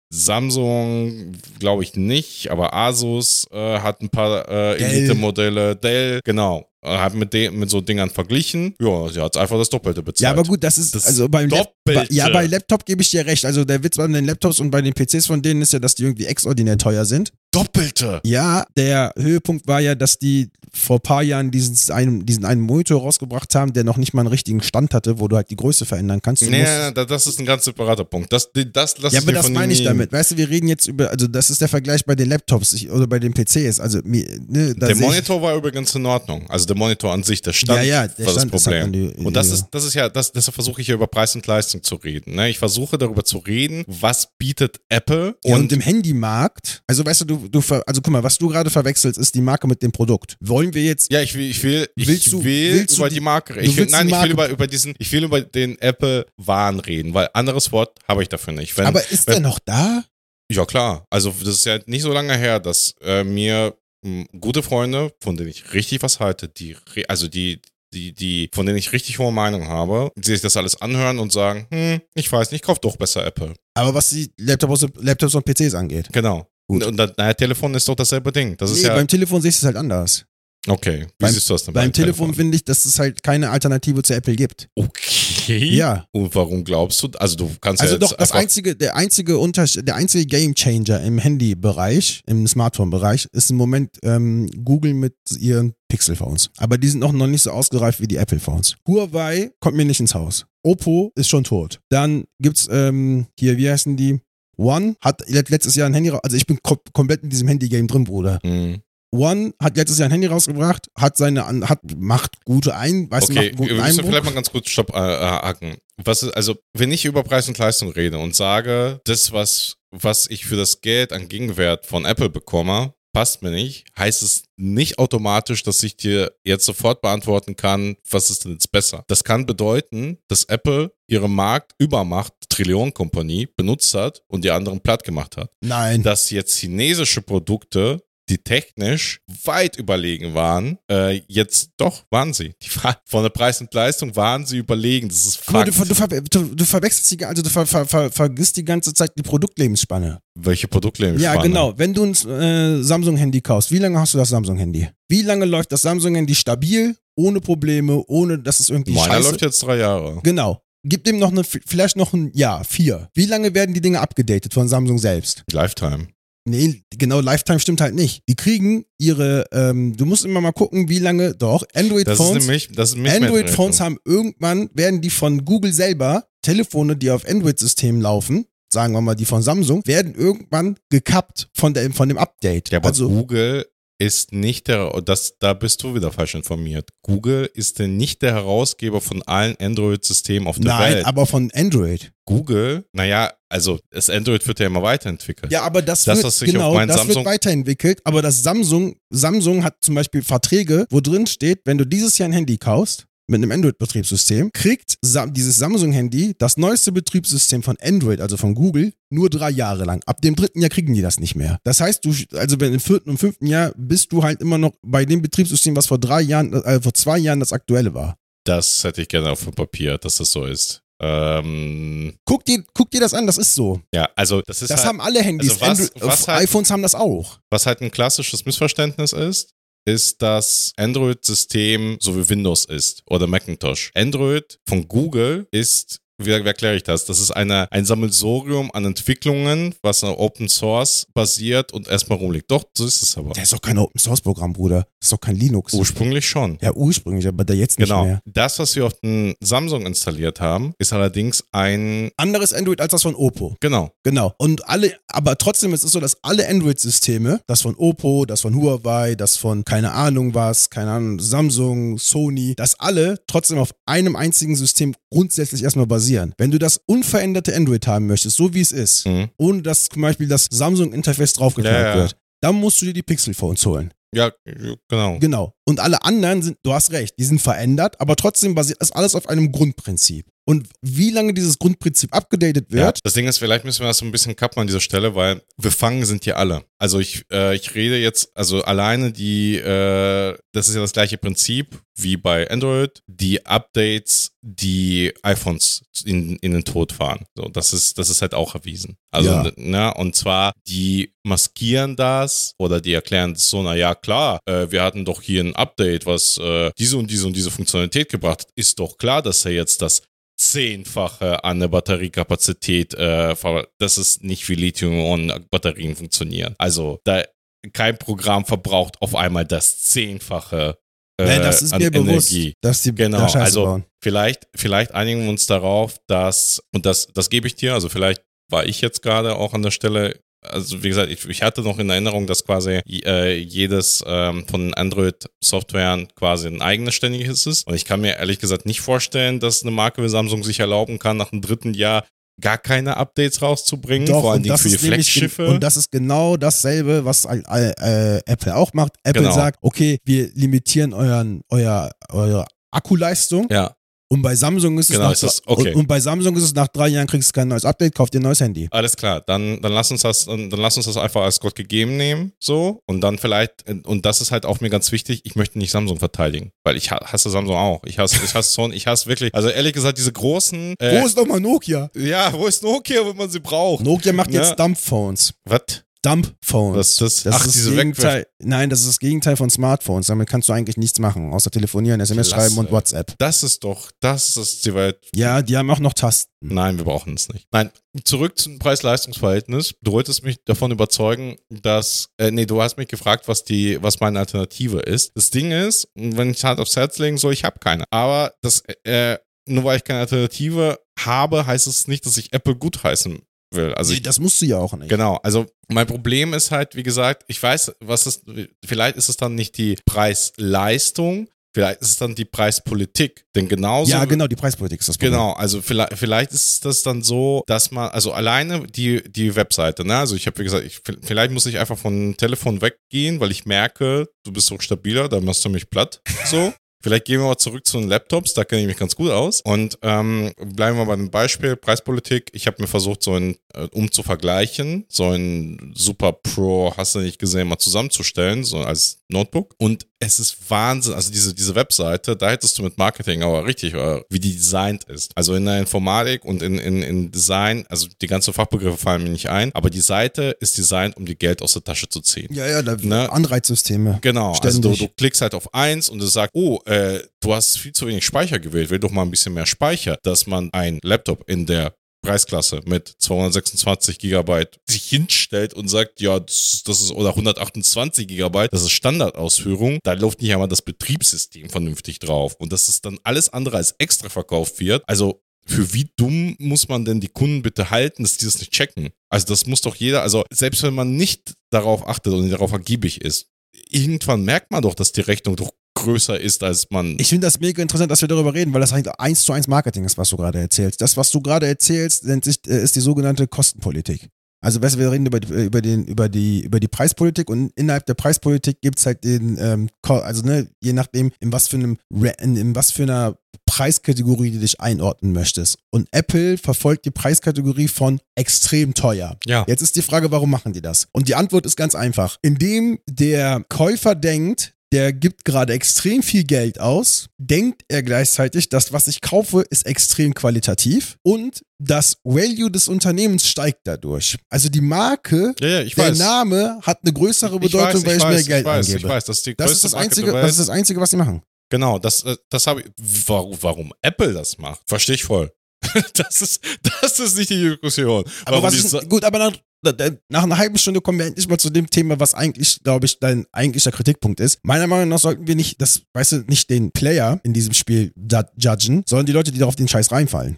Samsung, glaube ich nicht, aber Asus äh, hat ein paar äh, Dell. Elite-Modelle. Dell, genau. Äh, Hat mit, den, mit so Dingern verglichen. Ja, sie hat einfach das Doppelte bezahlt. Ja, aber gut, das ist, Das also beim Lap Doppelte. bei, Ja, bei Laptop gebe ich dir recht. Also der Witz bei den Laptops und bei den PCs von denen ist ja, dass die irgendwie extraordinär teuer sind. Doppelte. Ja, der Höhepunkt war ja, dass die vor ein paar Jahren diesen einen, diesen einen Monitor rausgebracht haben, der noch nicht mal einen richtigen Stand hatte, wo du halt die Größe verändern kannst. Du Nee, das ist ein ganz separater Punkt. Das, das lass ja, aber das meine ich damit. Weißt du, wir reden jetzt über, also das ist der Vergleich bei den Laptops ich, oder bei den PCs. Also ne, Der Monitor war übrigens in Ordnung. Also der Monitor an sich, der Stand Ja, ja, der war Stand das ist Problem. die- und das ja. ist, das ist ja, das, deshalb versuche ich ja über Preis und Leistung zu reden. Ne? Ich versuche darüber zu reden, was bietet Apple Ja, und, und, im Handymarkt, also weißt du, du, du also guck mal, was du gerade verwechselst, ist die Marke mit dem Produkt. Wollen wir jetzt ja, ich will, ich will, ich Willst du- will willst über die- die Marke. Ich will, nein, ich will Marke- über, über diesen, ich will über den Apple Wahn reden, weil anderes Wort habe ich dafür nicht. Wenn, Aber ist wenn, der noch da? Ja, klar. Also, das ist ja nicht so lange her, dass äh, mir gute Freunde, von denen ich richtig was halte, die, also die, die, die, von denen ich richtig hohe Meinung habe, die sich das alles anhören und sagen, hm, ich weiß nicht, ich kauf doch besser Apple. Aber was die Laptops, Laptops und PCs angeht. Genau. Gut. Und das naja, Telefon ist doch dasselbe Ding. Das ist nee, ja. beim Telefon siehst du es halt anders. okay. Wie beim- siehst du das denn Beim Telefon finde ich, dass es halt keine Alternative zu Apple gibt. Okay. Okay. Ja. Und warum glaubst du? Also du kannst Also ja doch, das einzige, der einzige Unterschied, der einzige Gamechanger im Handybereich, im Smartphone-Bereich, ist im Moment ähm, Google mit ihren Pixel-Phones. Aber die sind noch, noch nicht so ausgereift wie die Apple-Phones. Huawei kommt mir nicht ins Haus. Oppo ist schon tot. Dann gibt's ähm, hier, wie heißen die? One hat let- letztes Jahr ein Handy, also ich bin kom komplett in diesem Handy-Game drin, Bruder. Mhm. One hat letztes Jahr ein Handy rausgebracht, hat seine, an- hat, macht gute ein, weißt du, Okay, macht einen guten wir müssen vielleicht mal ganz kurz Stopp äh, äh, haken. Was ist, also, wenn ich über Preis und Leistung rede und sage, das, was, was ich für das Geld an Gegenwert von Apple bekomme, passt mir nicht, heißt es nicht automatisch, dass ich dir jetzt sofort beantworten kann, was ist denn jetzt besser. Das kann bedeuten, dass Apple ihre Marktübermacht, Trillionenkompanie, benutzt hat und die anderen platt gemacht hat. Nein. dass jetzt chinesische Produkte, die technisch weit überlegen waren, äh, jetzt doch waren sie. Die war, von der Preis und Leistung waren sie überlegen. Das ist Fakt. du, du, ver- du, du verwechselst die, also du ver, ver, ver, vergisst die ganze Zeit die Produktlebenspanne. Welche Produkte Ja, genau. Wenn du ein äh, Samsung-Handy kaufst, wie lange hast du das Samsung-Handy? Wie lange läuft das Samsung-Handy stabil, ohne Probleme, ohne dass es irgendwie Meiner scheiße... läuft jetzt drei Jahre. Genau. Gib dem noch eine, vielleicht noch ein Jahr, vier. Wie lange werden die Dinge abgedatet von Samsung selbst? Lifetime. Nee, genau, Lifetime stimmt halt nicht. Die kriegen ihre, ähm, du musst immer mal gucken, wie lange, doch, Android-Phones Android-Phones haben irgendwann, werden die von Google selber, Telefone, die auf Android-Systemen laufen, sagen wir mal die von Samsung, werden irgendwann gekappt von, der, von dem Update. Ja, aber also, Google ist nicht der, das, da bist du wieder falsch informiert. Google ist der, nicht der Herausgeber von allen Android-Systemen auf der nein, Welt. aber von Android. Google, naja, also das Android wird ja immer weiterentwickelt. Ja, aber das, Das, wird, was sich auf genau, das Samsung- wird weiterentwickelt, aber das Samsung, Samsung hat zum Beispiel Verträge, wo drin steht, wenn du dieses Jahr ein Handy kaufst, mit einem Android-Betriebssystem, kriegt dieses Samsung-Handy das neueste Betriebssystem von Android, also von Google, nur drei Jahre lang. Ab dem dritten Jahr kriegen die das nicht mehr. Das heißt, du, also wenn im vierten und fünften Jahr bist du halt immer noch bei dem Betriebssystem, was vor drei Jahren, äh, vor zwei Jahren das aktuelle war. Das hätte ich gerne auf dem Papier, dass das so ist. Ähm, Guck dir, guck dir das an, das ist so. ja, also das ist Das halt, haben alle Handys. also was- was halt- iPhones haben das auch. was halt ein klassisches Missverständnis ist, ist, dass Android-System so wie Windows ist oder Macintosh. Android von Google ist wie, wie erkläre ich das? Das ist eine, ein Sammelsurium an Entwicklungen, was auf Open Source basiert und erstmal rumliegt. Doch, so ist es aber. Der ist doch kein Open-Source-Programm, Bruder. Das ist doch kein Linux. Ursprünglich schon. Ja, ursprünglich, aber der jetzt nicht Genau. mehr. Das, was wir auf den Samsung installiert haben, ist allerdings ein. Anderes Android als das von Oppo. Genau. Genau. Und alle, aber trotzdem ist es so, dass alle Android-Systeme, das von Oppo, das von Huawei, das von keine Ahnung was, keine Ahnung, Samsung, Sony, dass alle trotzdem auf einem einzigen System grundsätzlich erstmal basieren. Wenn du das unveränderte Android haben möchtest, so wie es ist, Mhm. ohne dass zum Beispiel das Samsung-Interface draufgeklappt Ja, ja. wird, dann musst du dir die Pixel-Phones holen. Ja, genau. Genau. Und alle anderen sind, du hast recht, die sind verändert, aber trotzdem basiert das alles auf einem Grundprinzip. Und wie lange dieses Grundprinzip abgedatet Ja, wird, das Ding ist, vielleicht müssen wir das so ein bisschen kappen an dieser Stelle, weil befangen sind hier alle. Also ich, äh, ich rede jetzt, also alleine die, äh, das ist ja das gleiche Prinzip wie bei Android, die Updates, die iPhones in, in den Tod fahren. So, das ist, das ist halt auch erwiesen. Also, Ja. ne, und zwar, die maskieren das oder die erklären das so, na ja, klar, äh, wir hatten doch hier ein Update, was äh, diese und diese und diese Funktionalität gebracht hat. Ist doch klar, dass er jetzt das zehnfache an der Batteriekapazität, äh, das ist nicht wie Lithium-Ionen-Batterien funktionieren. Also da kein Programm verbraucht auf einmal das zehnfache äh, Nein, das ist an mir bewusst, Energie. dass die Genau, also bauen. vielleicht, vielleicht einigen wir uns darauf, dass, und das, das gebe ich dir, also vielleicht war ich jetzt gerade auch an der Stelle, also wie gesagt, ich, ich hatte noch in Erinnerung, dass quasi äh, jedes ähm, von Android-Softwaren quasi ein eigenes ständiges ist. Und ich kann mir ehrlich gesagt nicht vorstellen, dass eine Marke wie Samsung sich erlauben kann, nach dem dritten Jahr gar keine Updates rauszubringen, Doch, vor das für die Flagschiffe. Und das ist genau dasselbe, was äh, äh, Apple auch macht. Apple Genau. sagt, okay, wir limitieren euren, euer, eure Akkuleistung. ja, Und bei Samsung ist es Genau, nach, ist das- okay. und, und bei Samsung ist es nach drei Jahren kriegst du kein neues Update, kauf dir ein neues Handy. Alles klar, dann, dann lass uns das, dann, dann lass uns das einfach als Gott gegeben nehmen, so. Und dann vielleicht, und das ist halt auch mir ganz wichtig, ich möchte nicht Samsung verteidigen. Weil ich ha- hasse Samsung auch. Ich hasse, ich hasse Sony, ich hasse wirklich, also ehrlich gesagt, diese großen, äh, Wo ist doch mal Nokia? ja, wo ist Nokia, wenn man sie braucht? Nokia macht jetzt Dumphones. Was? Dump-Phones. Das, das, Das ach, ist diese. Gegenteil, nein, das ist das Gegenteil von Smartphones. Damit kannst du eigentlich nichts machen, außer telefonieren, SMS Klasse. schreiben und WhatsApp. Das ist doch, das ist die Welt. Ja, die haben auch noch Tasten. Nein, wir brauchen es nicht. Nein, zurück zum Preis-Leistungs-Verhältnis. Du wolltest mich davon überzeugen, dass, äh, nee, du hast mich gefragt, was die, was meine Alternative ist. Das Ding ist, wenn ich hart aufs Herz legen soll, ich habe keine. Aber das, äh, nur weil ich keine Alternative habe, heißt es nicht, dass ich Apple gutheißen will. Also Nee, das musst du ja auch nicht. Genau, also mein Problem ist halt, wie gesagt, ich weiß, was ist, vielleicht ist es dann nicht die Preis-Leistung, vielleicht ist es dann die Preispolitik. Denn genauso. Ja, genau, die Preispolitik ist das Problem. Genau, also vielleicht, vielleicht ist das dann so, dass man, also alleine die, die Webseite, ne? Also ich habe, wie gesagt, ich, vielleicht muss ich einfach von Telefon weggehen, weil ich merke, du bist so stabiler, da machst du mich platt. So. Vielleicht gehen wir mal zurück zu den Laptops, da kenne ich mich ganz gut aus. Und ähm, bleiben wir bei dem Beispiel Preispolitik. Ich habe mir versucht, so ein, um zu vergleichen, so ein Super Pro, hast du nicht gesehen, mal zusammenzustellen, so als Notebook. Und es ist Wahnsinn, also diese, diese Webseite, da hättest du mit Marketing aber richtig, äh, wie die designt ist. Also in der Informatik und in, in, in Design, also die ganzen Fachbegriffe fallen mir nicht ein, aber die Seite ist designt, um dir Geld aus der Tasche zu ziehen. Ja, ja, da Ne? Anreizsysteme. Genau, also du, Ständig. du klickst halt auf eins und es sagt, oh, äh, du hast viel zu wenig Speicher gewählt, will doch mal ein bisschen mehr Speicher, dass man ein Laptop in der Preisklasse mit 226 Gigabyte sich hinstellt und sagt, ja, das, das ist, oder 128 Gigabyte, das ist Standardausführung, da läuft nicht einmal das Betriebssystem vernünftig drauf und dass es dann alles andere als extra verkauft wird. Also für wie dumm muss man denn die Kunden bitte halten, dass die das nicht checken? Also das muss doch jeder, also selbst wenn man nicht darauf achtet und darauf ergiebig ist, irgendwann merkt man doch, dass die Rechnung doch größer ist, als man. Ich finde das mega interessant, dass wir darüber reden, weil das eigentlich eins zu eins Marketing ist, was du gerade erzählst. Das, was du gerade erzählst, nennt sich, äh, ist die sogenannte Kostenpolitik. Also weißt du, wir reden über, die- über, den, über, die, über die Preispolitik und innerhalb der Preispolitik gibt es halt den, ähm, also ne, je nachdem, in was für einem in, in was für einer Preiskategorie du dich einordnen möchtest. Und Apple verfolgt die Preiskategorie von extrem teuer. ja. Jetzt ist die Frage, warum machen die das? Und die Antwort ist ganz einfach. Indem der Käufer denkt, der gibt gerade extrem viel Geld aus, denkt er gleichzeitig, dass was ich kaufe, ist extrem qualitativ und das Value des Unternehmens steigt dadurch. Also die Marke, Ja, ja, ich der weiß. Name hat eine größere Ich Bedeutung, weiß, weil ich ich, mehr weiß, Geld ich weiß, angebe. ich weiß, das ist die das, ist das, Einzige, das ist das Einzige, was sie machen. Genau, das, äh, das habe ich. Warum, Apple das macht, verstehe ich voll. Das ist, das ist nicht die Diskussion. Aber was ist, gut, aber nach, nach einer halben Stunde kommen wir endlich mal zu dem Thema, was eigentlich, glaube ich, dein eigentlicher Kritikpunkt ist. Meiner Meinung nach sollten wir nicht, das, weißt du, nicht den Player in diesem Spiel ju- judgen, sondern die Leute, die darauf den Scheiß reinfallen.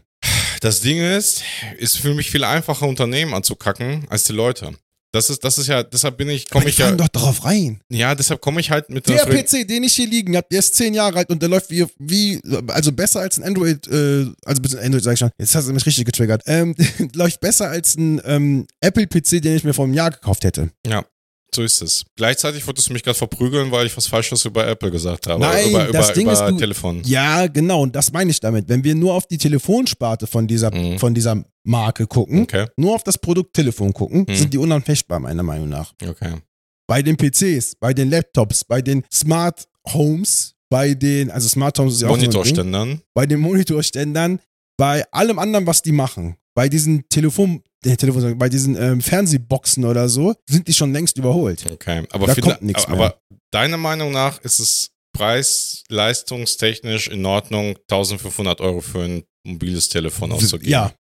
Das Ding ist, ist für mich viel einfacher, Unternehmen anzukacken, als die Leute. Das ist, das ist ja, deshalb bin ich, komme ich ja, doch darauf rein. ja, deshalb komme ich halt mit Der PC, den ich hier liegen habe, der ist zehn Jahre alt und der läuft wie, wie also besser als ein Android, äh, also bitte Android sag ich schon, jetzt hast du mich richtig getriggert, ähm, läuft besser als ein ähm, Apple-PC, den ich mir vor einem Jahr gekauft hätte. Ja, so ist es. Gleichzeitig wolltest du mich gerade verprügeln, weil ich was Falsches über Apple gesagt habe. Nein, über, das über, Ding über ist, du- Telefon. Ja, genau, und das meine ich damit. Wenn wir nur auf die Telefonsparte von dieser, Mhm. von dieser Marke gucken, Okay, nur auf das Produkt Telefon gucken, Mhm. sind die unanfechtbar, meiner Meinung nach. okay. Bei den PCs, bei den Laptops, bei den Smart Homes, bei den, also Smart Homes ist ja auch so Monitorständern. bei den Monitorständern, bei allem anderen, was die machen, bei diesen Telefon, äh, Telefon bei diesen ähm, Fernsehboxen oder so, sind die schon längst überholt. Okay, aber, Da kommt nix aber deiner Meinung nach ist es preis-leistungstechnisch in Ordnung, 1500 Euro für ein mobiles Telefon auszugeben? Ja,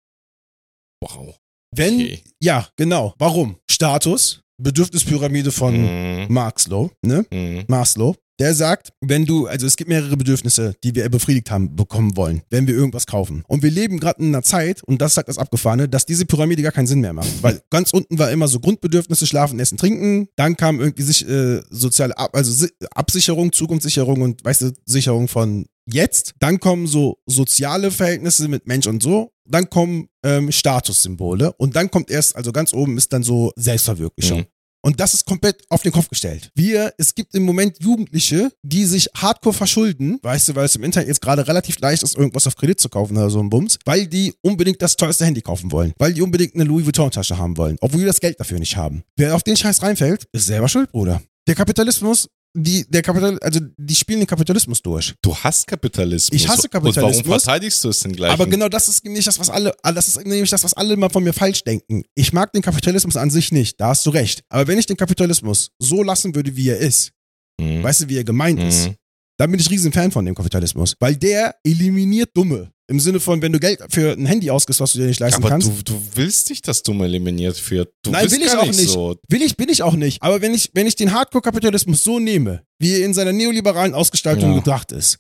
Wow. wenn, Okay. ja, genau. Warum? Status, Bedürfnispyramide von Mhm. Maslow, ne? Mhm. Maslow, der sagt, wenn du, also es gibt mehrere Bedürfnisse, die wir befriedigt haben, bekommen wollen, wenn wir irgendwas kaufen. Und wir leben gerade in einer Zeit, und das sagt das Abgefahrene, dass diese Pyramide gar keinen Sinn mehr macht. Weil ganz unten war immer so Grundbedürfnisse, schlafen, essen, trinken. Dann kam irgendwie sich, äh, soziale Ab also Si- Absicherung, Zukunftssicherung und weißt du, Sicherung von jetzt. Dann kommen so soziale Verhältnisse mit Mensch und so. Dann kommen ähm, Statussymbole. Und dann kommt erst, also ganz oben ist dann so Selbstverwirklichung. Mhm. Und das ist komplett auf den Kopf gestellt. Wir, es gibt im Moment Jugendliche, die sich hardcore verschulden, weißt du, weil es im Internet jetzt gerade relativ leicht ist, irgendwas auf Kredit zu kaufen oder so ein Bums, weil die unbedingt das teuerste Handy kaufen wollen, weil die unbedingt eine Louis Vuitton-Tasche haben wollen, obwohl die das Geld dafür nicht haben. Wer auf den Scheiß reinfällt, ist selber schuld, Bruder. Der Kapitalismus die, der Kapital, also die spielen den Kapitalismus durch. Du hast Kapitalismus. Ich hasse Kapitalismus. Und warum verteidigst du es denn gleich? Aber genau das ist nämlich das, was alle, das ist nämlich das, was alle immer von mir falsch denken. Ich mag den Kapitalismus an sich nicht, da hast du recht. Aber wenn ich den Kapitalismus so lassen würde, wie er ist, Mhm. weißt du, wie er gemeint ist, Mhm. Dann bin ich riesen Fan von dem Kapitalismus. Weil der eliminiert Dumme. Im Sinne von, wenn du Geld für ein Handy ausgibst, was du dir nicht leisten Aber kannst. du, du willst nicht, dass Dumme eliminiert wird. Du Nein, will ich auch nicht so. Will ich, bin ich auch nicht. Aber wenn ich, wenn ich den Hardcore-Kapitalismus so nehme, wie er in seiner neoliberalen Ausgestaltung Ja. gedacht ist,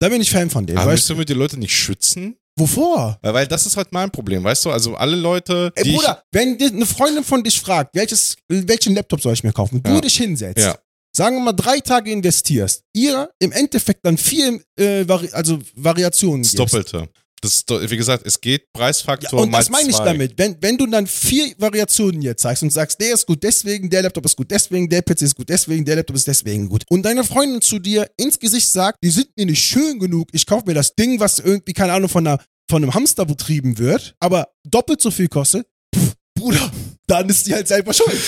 dann bin ich Fan von dem. Aber Weißt, müssen wir die Leute nicht schützen? wovor? Weil, weil das ist halt mein Problem, weißt du? Also alle Leute, Ey, Bruder, wenn eine Freundin von dich fragt, welches, welchen Laptop soll ich mir kaufen, du Ja. dich hinsetzt, Ja. Sagen wir mal drei Tage investierst, ihr im Endeffekt dann vier äh, Vari also Variationen das. Doppelte. Das wie gesagt, es geht Ja, Preisfaktor und mal das meine ich zwei. damit. Wenn, wenn du dann vier Variationen jetzt zeigst und sagst, der ist gut deswegen, der Laptop ist gut deswegen, der PC ist gut deswegen, der Laptop ist deswegen gut. Und deine Freundin zu dir ins Gesicht sagt, die sind mir nicht schön genug, ich kaufe mir das Ding, was irgendwie, keine Ahnung, von, einer, von einem Hamster betrieben wird, aber doppelt so viel kostet, pff, Bruder, dann ist die halt selber schuld.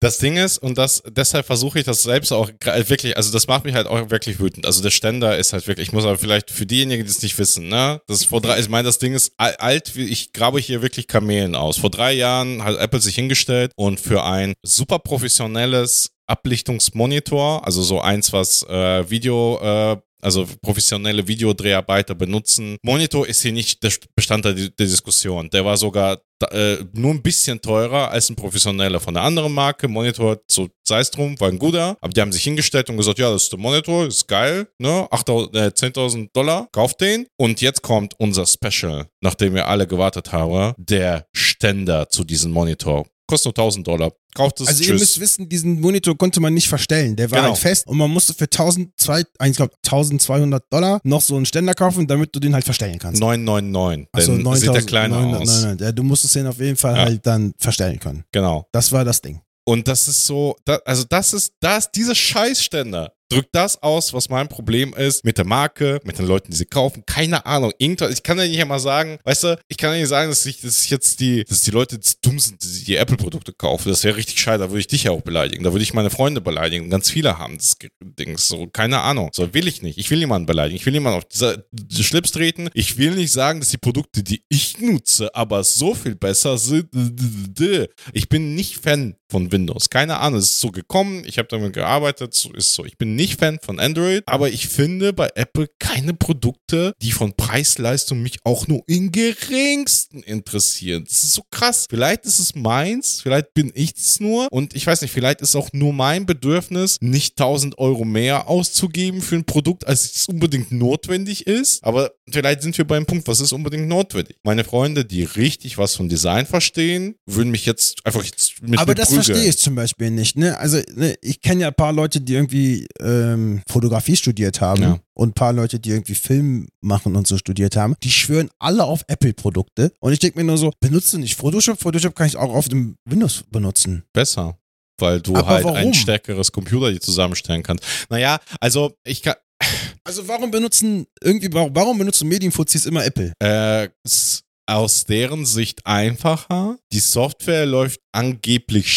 Das Ding ist, und das, deshalb versuche ich das selbst auch wirklich, also das macht mich halt auch wirklich wütend. Also der Ständer ist halt wirklich, ich muss aber vielleicht für diejenigen, die es nicht wissen, ne, das ist vor drei, ich meine, das Ding ist al- alt, ich grabe hier wirklich Kamelen aus. Vor drei Jahren hat Apple sich hingestellt und für ein super professionelles Ablichtungsmonitor, also so eins, was äh, Video, äh, also professionelle Videodreharbeiter benutzen. Monitor ist hier nicht der Bestandteil der Diskussion. Der war sogar äh, nur ein bisschen teurer als ein professioneller von der anderen Marke. Monitor, es drum, war ein guter. Aber die haben sich hingestellt und gesagt, ja, das ist der Monitor, ist geil, ne? 8.000, äh, 10.000 Dollar, kauft den. Und jetzt kommt unser Special, nachdem wir alle gewartet haben, der Ständer zu diesem Monitor. Kostet nur 1.000 Dollar. Kauft es, Also ihr tschüss. müsst wissen, diesen Monitor konnte man nicht verstellen. Der war Genau. halt fest und man musste für 1000, zwei- ich glaube 1200 Dollar noch so einen Ständer kaufen, damit du den halt verstellen kannst. 999. Achso, Dann sieht der kleiner aus. 999. Ja, du musstest den auf jeden Fall Ja. halt dann verstellen können. Genau. Das war das Ding. Und das ist so, da, also das ist, das, diese Scheißständer drückt das aus, was mein Problem ist mit der Marke, mit den Leuten, die sie kaufen. Keine Ahnung. Irgendwas, ich kann ja nicht einmal sagen, weißt du, ich kann ja nicht sagen, dass ich, dass ich jetzt die, dass die Leute jetzt dumm sind, die, die Apple-Produkte kaufen. Das wäre richtig scheiße. Da würde ich dich ja auch beleidigen. Da würde ich meine Freunde beleidigen. Ganz viele haben das Ding. So, keine Ahnung. So will ich nicht. Ich will niemanden beleidigen. Ich will niemanden auf dieser die Schlips treten. Ich will nicht sagen, dass die Produkte, die ich nutze, aber so viel besser sind. Ich bin nicht Fan von Windows. Keine Ahnung, es ist so gekommen. Ich habe damit gearbeitet. So ist so. Ich bin nicht Fan von Android, aber ich finde bei Apple keine Produkte, die von Preis-Leistung mich auch nur im geringsten interessieren. Das ist so krass. Vielleicht ist es meins, vielleicht bin ich es nur und ich weiß nicht, vielleicht ist auch nur mein Bedürfnis, nicht 1000 Euro mehr auszugeben für ein Produkt, als es unbedingt notwendig ist. Aber vielleicht sind wir beim Punkt, was ist unbedingt notwendig? Meine Freunde, die richtig was von Design verstehen, würden mich jetzt einfach jetzt mit Aber das prügeln. verstehe ich zum Beispiel nicht. Ne? Also ne, ich kenne ja ein paar Leute, die irgendwie ähm, Fotografie studiert haben Ja. und ein paar Leute, die irgendwie Film machen und so studiert haben. Die schwören alle auf Apple-Produkte. Und ich denke mir nur so, benutze nicht Photoshop. Photoshop kann ich auch auf dem Windows benutzen. besser. Weil du Aber halt warum? ein stärkeres Computer dir zusammenstellen kannst. Naja, also ich kann. Also warum benutzen irgendwie, warum, benutzen Medienfuzis immer Apple? Äh, aus deren Sicht einfacher. Die Software läuft angeblich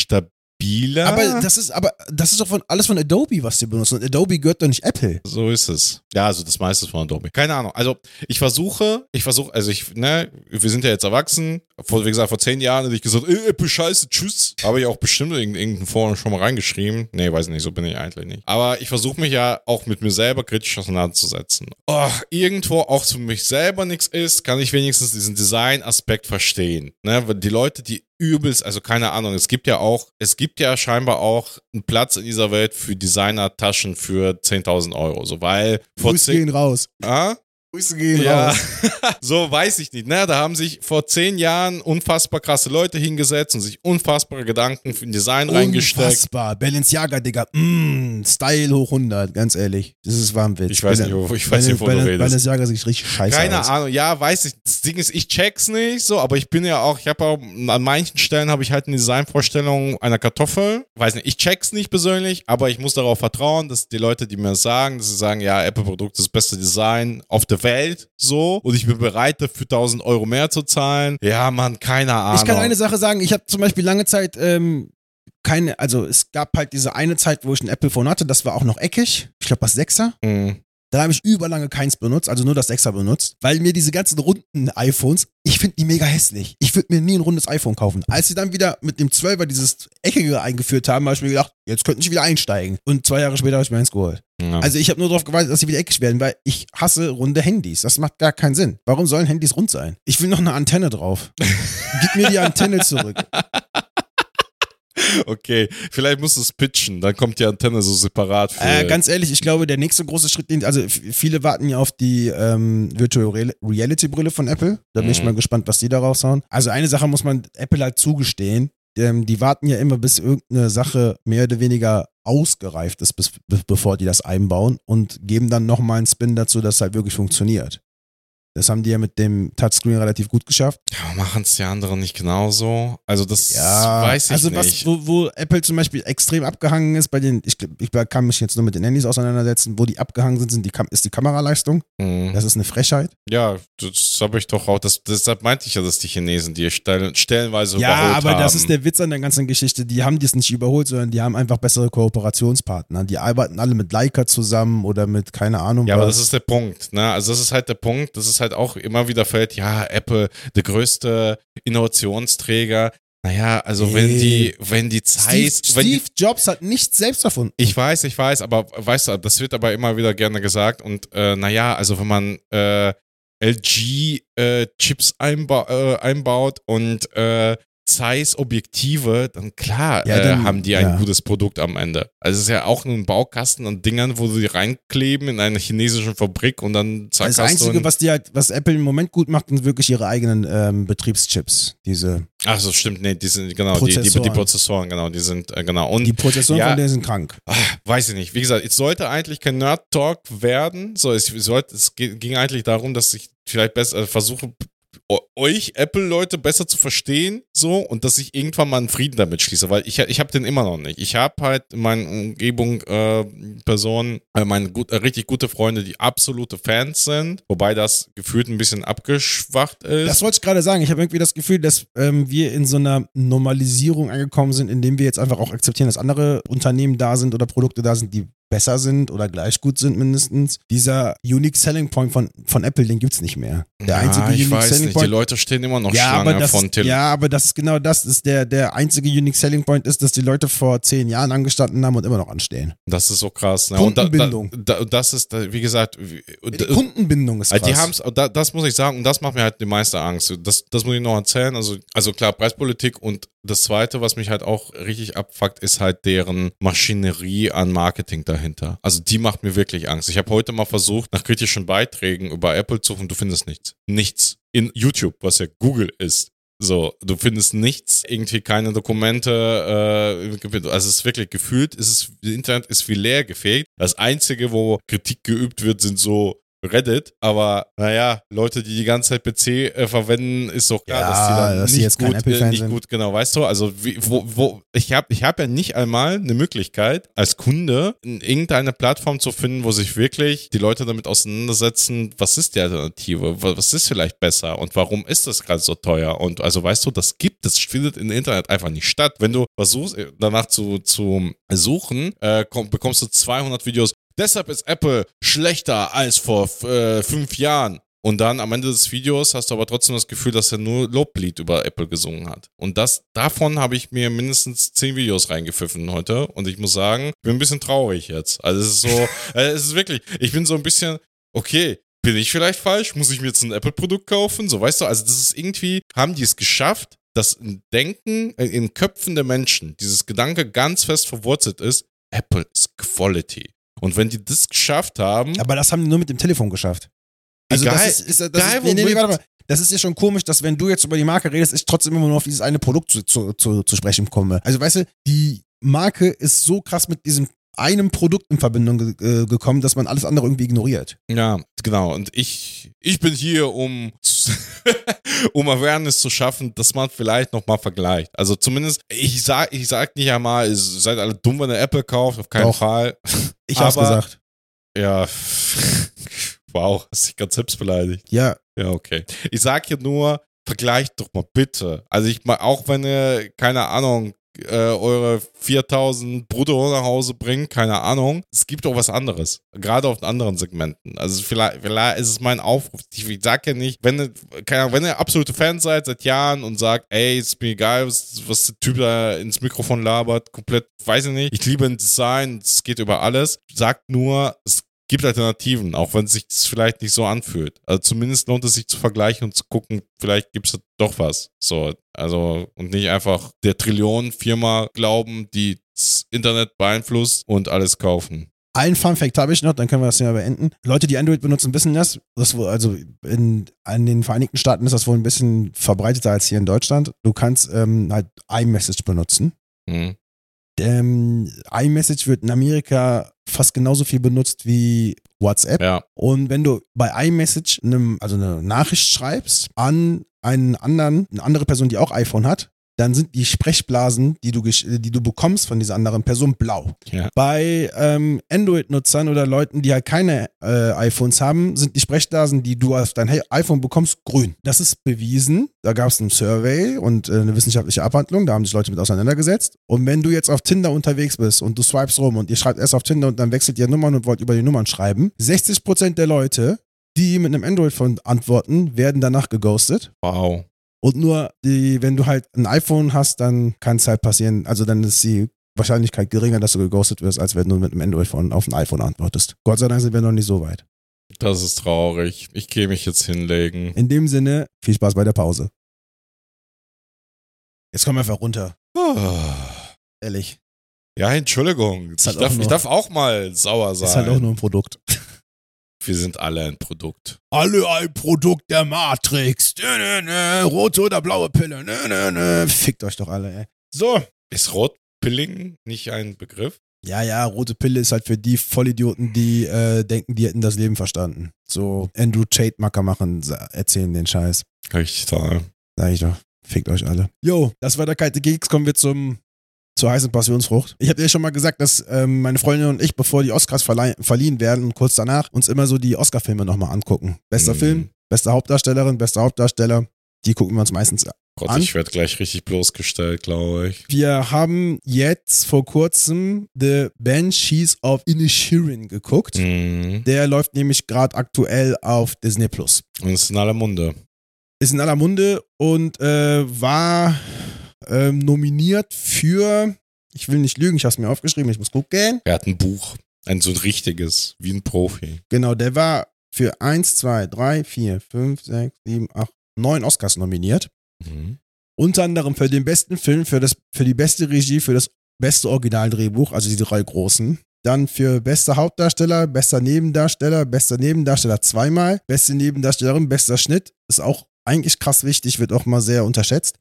stabiler. Aber das ist, aber das ist doch von, alles von Adobe, was sie benutzen. Und Adobe gehört doch nicht Apple. So ist es. Ja, also das meiste ist von Adobe. Keine Ahnung. Also ich versuche, ich versuche, also ich, ne, wir sind ja jetzt erwachsen. Vor, wie gesagt, vor zehn Jahren hätte ich gesagt, äh, Apple scheiße, tschüss. Habe ich auch bestimmt in irgendeinem Forum schon mal reingeschrieben. Nee, weiß nicht, so bin ich eigentlich nicht. Aber ich versuche mich ja auch mit mir selber kritisch auseinanderzusetzen. Oh, irgendwo auch für mich selber nichts ist, kann ich wenigstens diesen Design-Aspekt verstehen. Ne, weil die Leute, die übelst, also keine Ahnung, es gibt ja auch, es gibt ja scheinbar auch einen Platz in dieser Welt für Designer-Taschen für 10.000 Euro. So, weil Grüße gehen raus. ah? Grüße gehen Ja, raus. so weiß ich nicht. Ne? Da haben sich vor zehn Jahren unfassbar krasse Leute hingesetzt und sich unfassbare Gedanken für ein Design reingesteckt. Unfassbar. Balenciaga, Digga. Mm, Style hoch 100, ganz ehrlich. Das ist Wahnwitz. Ich weiß nicht, wo- ich weiß nicht, wovon du redest. Balenciaga sieht richtig scheiße Keine aus. Ahnung, ja, weiß ich. Das Ding ist, ich check's nicht so, aber ich bin ja auch, ich habe auch, an manchen Stellen habe ich halt eine Designvorstellung einer Kartoffel. Weiß nicht, ich check's nicht persönlich, aber ich muss darauf vertrauen, dass die Leute, die mir das sagen, dass sie sagen, ja, Apple-Produkt ist das beste Design auf der Welt, so, und ich bin bereit dafür 1000 Euro mehr zu zahlen. Ja, Mann, keine Ahnung. Ich kann eine Sache sagen, ich habe zum Beispiel lange Zeit ähm, keine, also es gab halt diese eine Zeit, wo ich ein Apple-Phone hatte, das war auch noch eckig. Ich glaube, das Sechser. Mhm. Da habe ich überlange keins benutzt, also nur das Sechser benutzt, weil mir diese ganzen runden iPhones, ich finde die mega hässlich. Ich würde mir nie ein rundes iPhone kaufen. Als sie dann wieder mit dem 12er dieses Eckige eingeführt haben, habe ich mir gedacht, jetzt könnte ich wieder einsteigen. Und zwei Jahre später habe ich mir eins geholt. Ja. Also ich habe nur darauf gewartet, dass sie wieder eckig werden, weil ich hasse runde Handys. Das macht gar keinen Sinn. Warum sollen Handys rund sein? Ich will noch eine Antenne drauf. Gib mir die Antenne zurück. Okay, vielleicht musst du es pitchen, dann kommt die Antenne so separat für. Äh, ganz ehrlich, ich glaube, der nächste große Schritt, also viele warten ja auf die ähm, Virtual Real- Reality Brille von Apple. Da bin ich Mhm. mal gespannt, was die da raushauen. Also eine Sache muss man Apple halt zugestehen. Ähm, die warten ja immer, bis irgendeine Sache mehr oder weniger ausgereift ist, bis, be bevor die das einbauen und geben dann nochmal einen Spin dazu, dass es halt wirklich funktioniert. Das haben die ja mit dem Touchscreen relativ gut geschafft. ja, machen es die anderen nicht genauso? Also das Ja, weiß ich also nicht. was, wo, wo Apple zum Beispiel extrem abgehangen ist, bei den, ich, ich kann mich jetzt nur mit den Handys auseinandersetzen, wo die abgehangen sind, sind die, ist die Kameraleistung. Mhm. Das ist eine Frechheit. Ja, das habe ich doch auch. Das, deshalb meinte ich ja, dass die Chinesen die stellen, stellenweise ja, überholt aber haben. das ist der Witz an der ganzen Geschichte. Die haben dies nicht überholt, sondern die haben einfach bessere Kooperationspartner. Die arbeiten alle mit Leica zusammen oder mit keine Ahnung Ja, aber was. das ist der Punkt. Ne? Also das ist halt der Punkt, dass es halt auch immer wieder fällt, ja, Apple, der größte Innovationsträger. Naja, also wenn Nee. die, wenn die Steve, Zeiss, wenn die, Steve Jobs hat nichts selbst erfunden. ich weiß, ich weiß, aber weißt du, das wird aber immer wieder gerne gesagt und äh, naja, also wenn man äh, LG äh, Chips einba äh, einbaut und äh, Zeiss Objektive, dann klar Ja, äh, dann- haben die ein ja. gutes Produkt am Ende. Also es ist ja auch nur ein Baukasten an Dingern, wo sie reinkleben in eine chinesische Fabrik und dann zack Das Einzige, ein- was die halt, was Apple im Moment gut macht, sind wirklich ihre eigenen ähm, Betriebschips. Diese, Ach so, stimmt, nee, die sind, genau, die, die, die Prozessoren. Prozessoren, genau, die sind, äh, genau. Und die Prozessoren Ja. von denen sind krank. Ah, weiß ich nicht. Wie gesagt, es sollte eigentlich kein Nerd-Talk werden. So, es, sollte, es ging eigentlich darum, dass ich vielleicht besser äh, versuche, euch Apple-Leute besser zu verstehen, so, und dass ich irgendwann mal einen Frieden damit schließe, weil ich, ich habe den immer noch nicht. Ich habe halt in meiner Umgebung äh, Personen, äh, meine gut, äh, richtig gute Freunde, die absolute Fans sind, wobei das gefühlt ein bisschen abgeschwacht ist. Das wollte ich gerade sagen. Ich habe irgendwie das Gefühl, dass ähm, wir in so einer Normalisierung angekommen sind, indem wir jetzt einfach auch akzeptieren, dass andere Unternehmen da sind oder Produkte da sind, die besser sind oder gleich gut sind mindestens. Dieser Unique Selling Point von, von Apple, den gibt's nicht mehr. Der einzige ja, ich Unique weiß Selling nicht, die Point. Leute stehen immer noch Ja Schlange aber, das von Tele ja, aber das ist genau das. ist der, der einzige Unique Selling Point ist, dass die Leute vor zehn Jahren angestanden haben und immer noch anstehen. Das ist so krass. Ne? Und da, da, Kundenbindung. da, das ist, wie gesagt, Die Kundenbindung ist krass. also die haben's, da, das muss ich sagen, und das macht mir halt die meiste Angst. Das, das muss ich noch erzählen. Also, also klar, Preispolitik und das Zweite, was mich halt auch richtig abfuckt, ist halt deren Maschinerie an Marketing dahinter. Also die macht mir wirklich Angst. Ich habe heute mal versucht, nach kritischen Beiträgen über Apple zu suchen, du findest nichts. Nichts. In YouTube, was ja Google ist. So, du findest nichts, irgendwie keine Dokumente, äh, also es ist wirklich gefühlt, es ist, das Internet ist wie leer gefegt. Das Einzige, wo Kritik geübt wird, sind so Reddit, aber naja, Leute, die die ganze Zeit PC äh, verwenden, ist doch klar, Ja, dass die dann dass nicht, gut, äh, nicht gut, genau, weißt du, also wie, wo, wo, ich habe ich hab ja nicht einmal eine Möglichkeit, als Kunde in irgendeine Plattform zu finden, wo sich wirklich die Leute damit auseinandersetzen, was ist die Alternative, wa- was ist vielleicht besser? Und warum ist das gerade so teuer? Und also weißt du, das gibt es, findet im Internet einfach nicht statt. Wenn du versuchst, äh, danach zu, zu suchen, äh, komm, bekommst du 200 Videos, Deshalb ist Apple schlechter als vor äh, fünf Jahren. Und dann am Ende des Videos hast du aber trotzdem das Gefühl, dass er nur Loblied über Apple gesungen hat. Und das, davon habe ich mir mindestens zehn Videos reingepfiffen heute. Und ich muss sagen, ich bin ein bisschen traurig jetzt. Also es ist so, äh, es ist wirklich, ich bin so ein bisschen, okay, bin ich vielleicht falsch? Muss ich mir jetzt ein Apple-Produkt kaufen? So, weißt du, also das ist irgendwie, haben die es geschafft, dass ein Denken äh, in Köpfen der Menschen, dieses Gedanke ganz fest verwurzelt ist, Apple ist Quality. Und wenn die das geschafft haben, Aber das haben die nur mit dem Telefon geschafft. Also Egal- das ist, ist, das, egal ist, nee, nee, nee, warte mal. das ist ja schon komisch, dass wenn du jetzt über die Marke redest, ich trotzdem immer nur auf dieses eine Produkt zu, zu, zu, zu sprechen komme. Also weißt du, die Marke ist so krass mit diesem einem Produkt in Verbindung ge äh, gekommen, dass man alles andere irgendwie ignoriert. Ja, genau. Und ich, ich bin hier, um, um Awareness zu schaffen, dass man vielleicht nochmal vergleicht. Also zumindest, ich sag, ich sag nicht einmal, ihr seid alle dumm, wenn ihr Apple kauft, auf keinen Doch. Fall. Ich hab's Aber- gesagt. Ja. Wow, hast dich ganz selbst beleidigt. Ja, Ja, okay. Ich sag hier nur, vergleicht doch mal bitte. Also ich mal, auch wenn ihr, keine Ahnung, äh, eure 4000 brutto nach Hause bringt, keine Ahnung. Es gibt auch was anderes, gerade auf anderen Segmenten. Also vielleicht, vielleicht ist es mein Aufruf. Ich, ich sag ja nicht, wenn ihr, keine wenn ihr absolute Fans seid seit Jahren und sagt, ey, ist mir egal, was, was der Typ da ins Mikrofon labert, komplett, weiß ich nicht. Ich liebe ein Design, es geht über alles. Sagt nur, es gibt Alternativen, auch wenn es sich das vielleicht nicht so anfühlt. Also zumindest lohnt es sich zu vergleichen und zu gucken, vielleicht gibt es doch was. So, also und nicht einfach der Trillionenfirma glauben, die das Internet beeinflusst und alles kaufen. Ein Fun Fact habe ich noch, dann können wir das Thema beenden. Leute, die Android benutzen, wissen das. das also in, in den Vereinigten Staaten ist das wohl ein bisschen verbreiteter als hier in Deutschland. Du kannst ähm, halt iMessage benutzen. Hm. Ähm, iMessage wird in Amerika fast genauso viel benutzt wie WhatsApp. Ja, Und wenn du bei iMessage einem, also eine Nachricht schreibst an einen anderen, eine andere Person, die auch iPhone hat, dann sind die Sprechblasen, die du, gesch- die du bekommst von dieser anderen Person, blau. ja. Bei ähm, Android-Nutzern oder Leuten, die halt keine äh, iPhones haben, sind die Sprechblasen, die du auf dein iPhone bekommst, grün. Das ist bewiesen. Da gab es ein Survey und äh, eine wissenschaftliche Abhandlung, da haben sich Leute mit auseinandergesetzt. Und wenn du jetzt auf Tinder unterwegs bist und du swipes rum und ihr schreibt erst auf Tinder und dann wechselt ihr Nummern und wollt über die Nummern schreiben, 60% der Leute, die mit einem Android-Phone antworten, werden danach geghostet. Wow. Und nur die, wenn du halt ein iPhone hast, dann kann es halt passieren, also dann ist die Wahrscheinlichkeit geringer, dass du geghostet wirst, als wenn du mit einem Android-Phone auf ein iPhone antwortest. Gott sei Dank sind wir noch nicht so weit. Das ist traurig. Ich gehe mich jetzt hinlegen. In dem Sinne, viel Spaß bei der Pause. Jetzt kommen wir einfach runter. Ehrlich. Ja, Entschuldigung. Halt ich, darf, ich darf auch mal sauer sein. Ist halt auch nur ein Produkt. Wir sind alle ein Produkt. Alle ein Produkt der Matrix. Nö, nö, nö. Rote oder blaue Pille. Nö, nö, nö. Fickt euch doch alle, ey. So. Ist Rotpilling nicht ein Begriff? Ja, ja, rote Pille ist halt für die Vollidioten, die äh, denken, die hätten das Leben verstanden. So Andrew Tate Macker machen, erzählen den Scheiß. Richtig toll. Sag ich doch. Fickt euch alle. Jo, das war der kalte Geeks. Kommen wir zum zur heißen Passionsfrucht. Ich habe dir schon mal gesagt, dass ähm, meine Freundin und ich, bevor die Oscars verliehen werden und kurz danach, uns immer so die Oscar-Filme nochmal angucken. Bester Mhm. Film, beste Hauptdarstellerin, bester Hauptdarsteller. Die gucken wir uns meistens Gott, An- ich werde gleich richtig bloßgestellt, glaube ich. Wir haben jetzt vor kurzem The Banshees of Inisherin geguckt. Mhm. Der läuft nämlich gerade aktuell auf Disney Plus. Und es ist in aller Munde. Ist in aller Munde und äh, war ähm, nominiert für, ich will nicht lügen, ich habe es mir aufgeschrieben, ich muss gucken. Er hat ein Buch. Ein so ein richtiges, wie ein Profi. Genau, der war für 1, 2, 3, 4, 5, 6, 7, 8, 9 Oscars nominiert. Mhm. Unter anderem für den besten Film, für, das, für die beste Regie, für das beste Originaldrehbuch, also die drei großen. Dann für bester Hauptdarsteller, bester Nebendarsteller, bester Nebendarsteller zweimal, beste Nebendarstellerin, bester Schnitt. Ist auch eigentlich krass wichtig, wird auch mal sehr unterschätzt.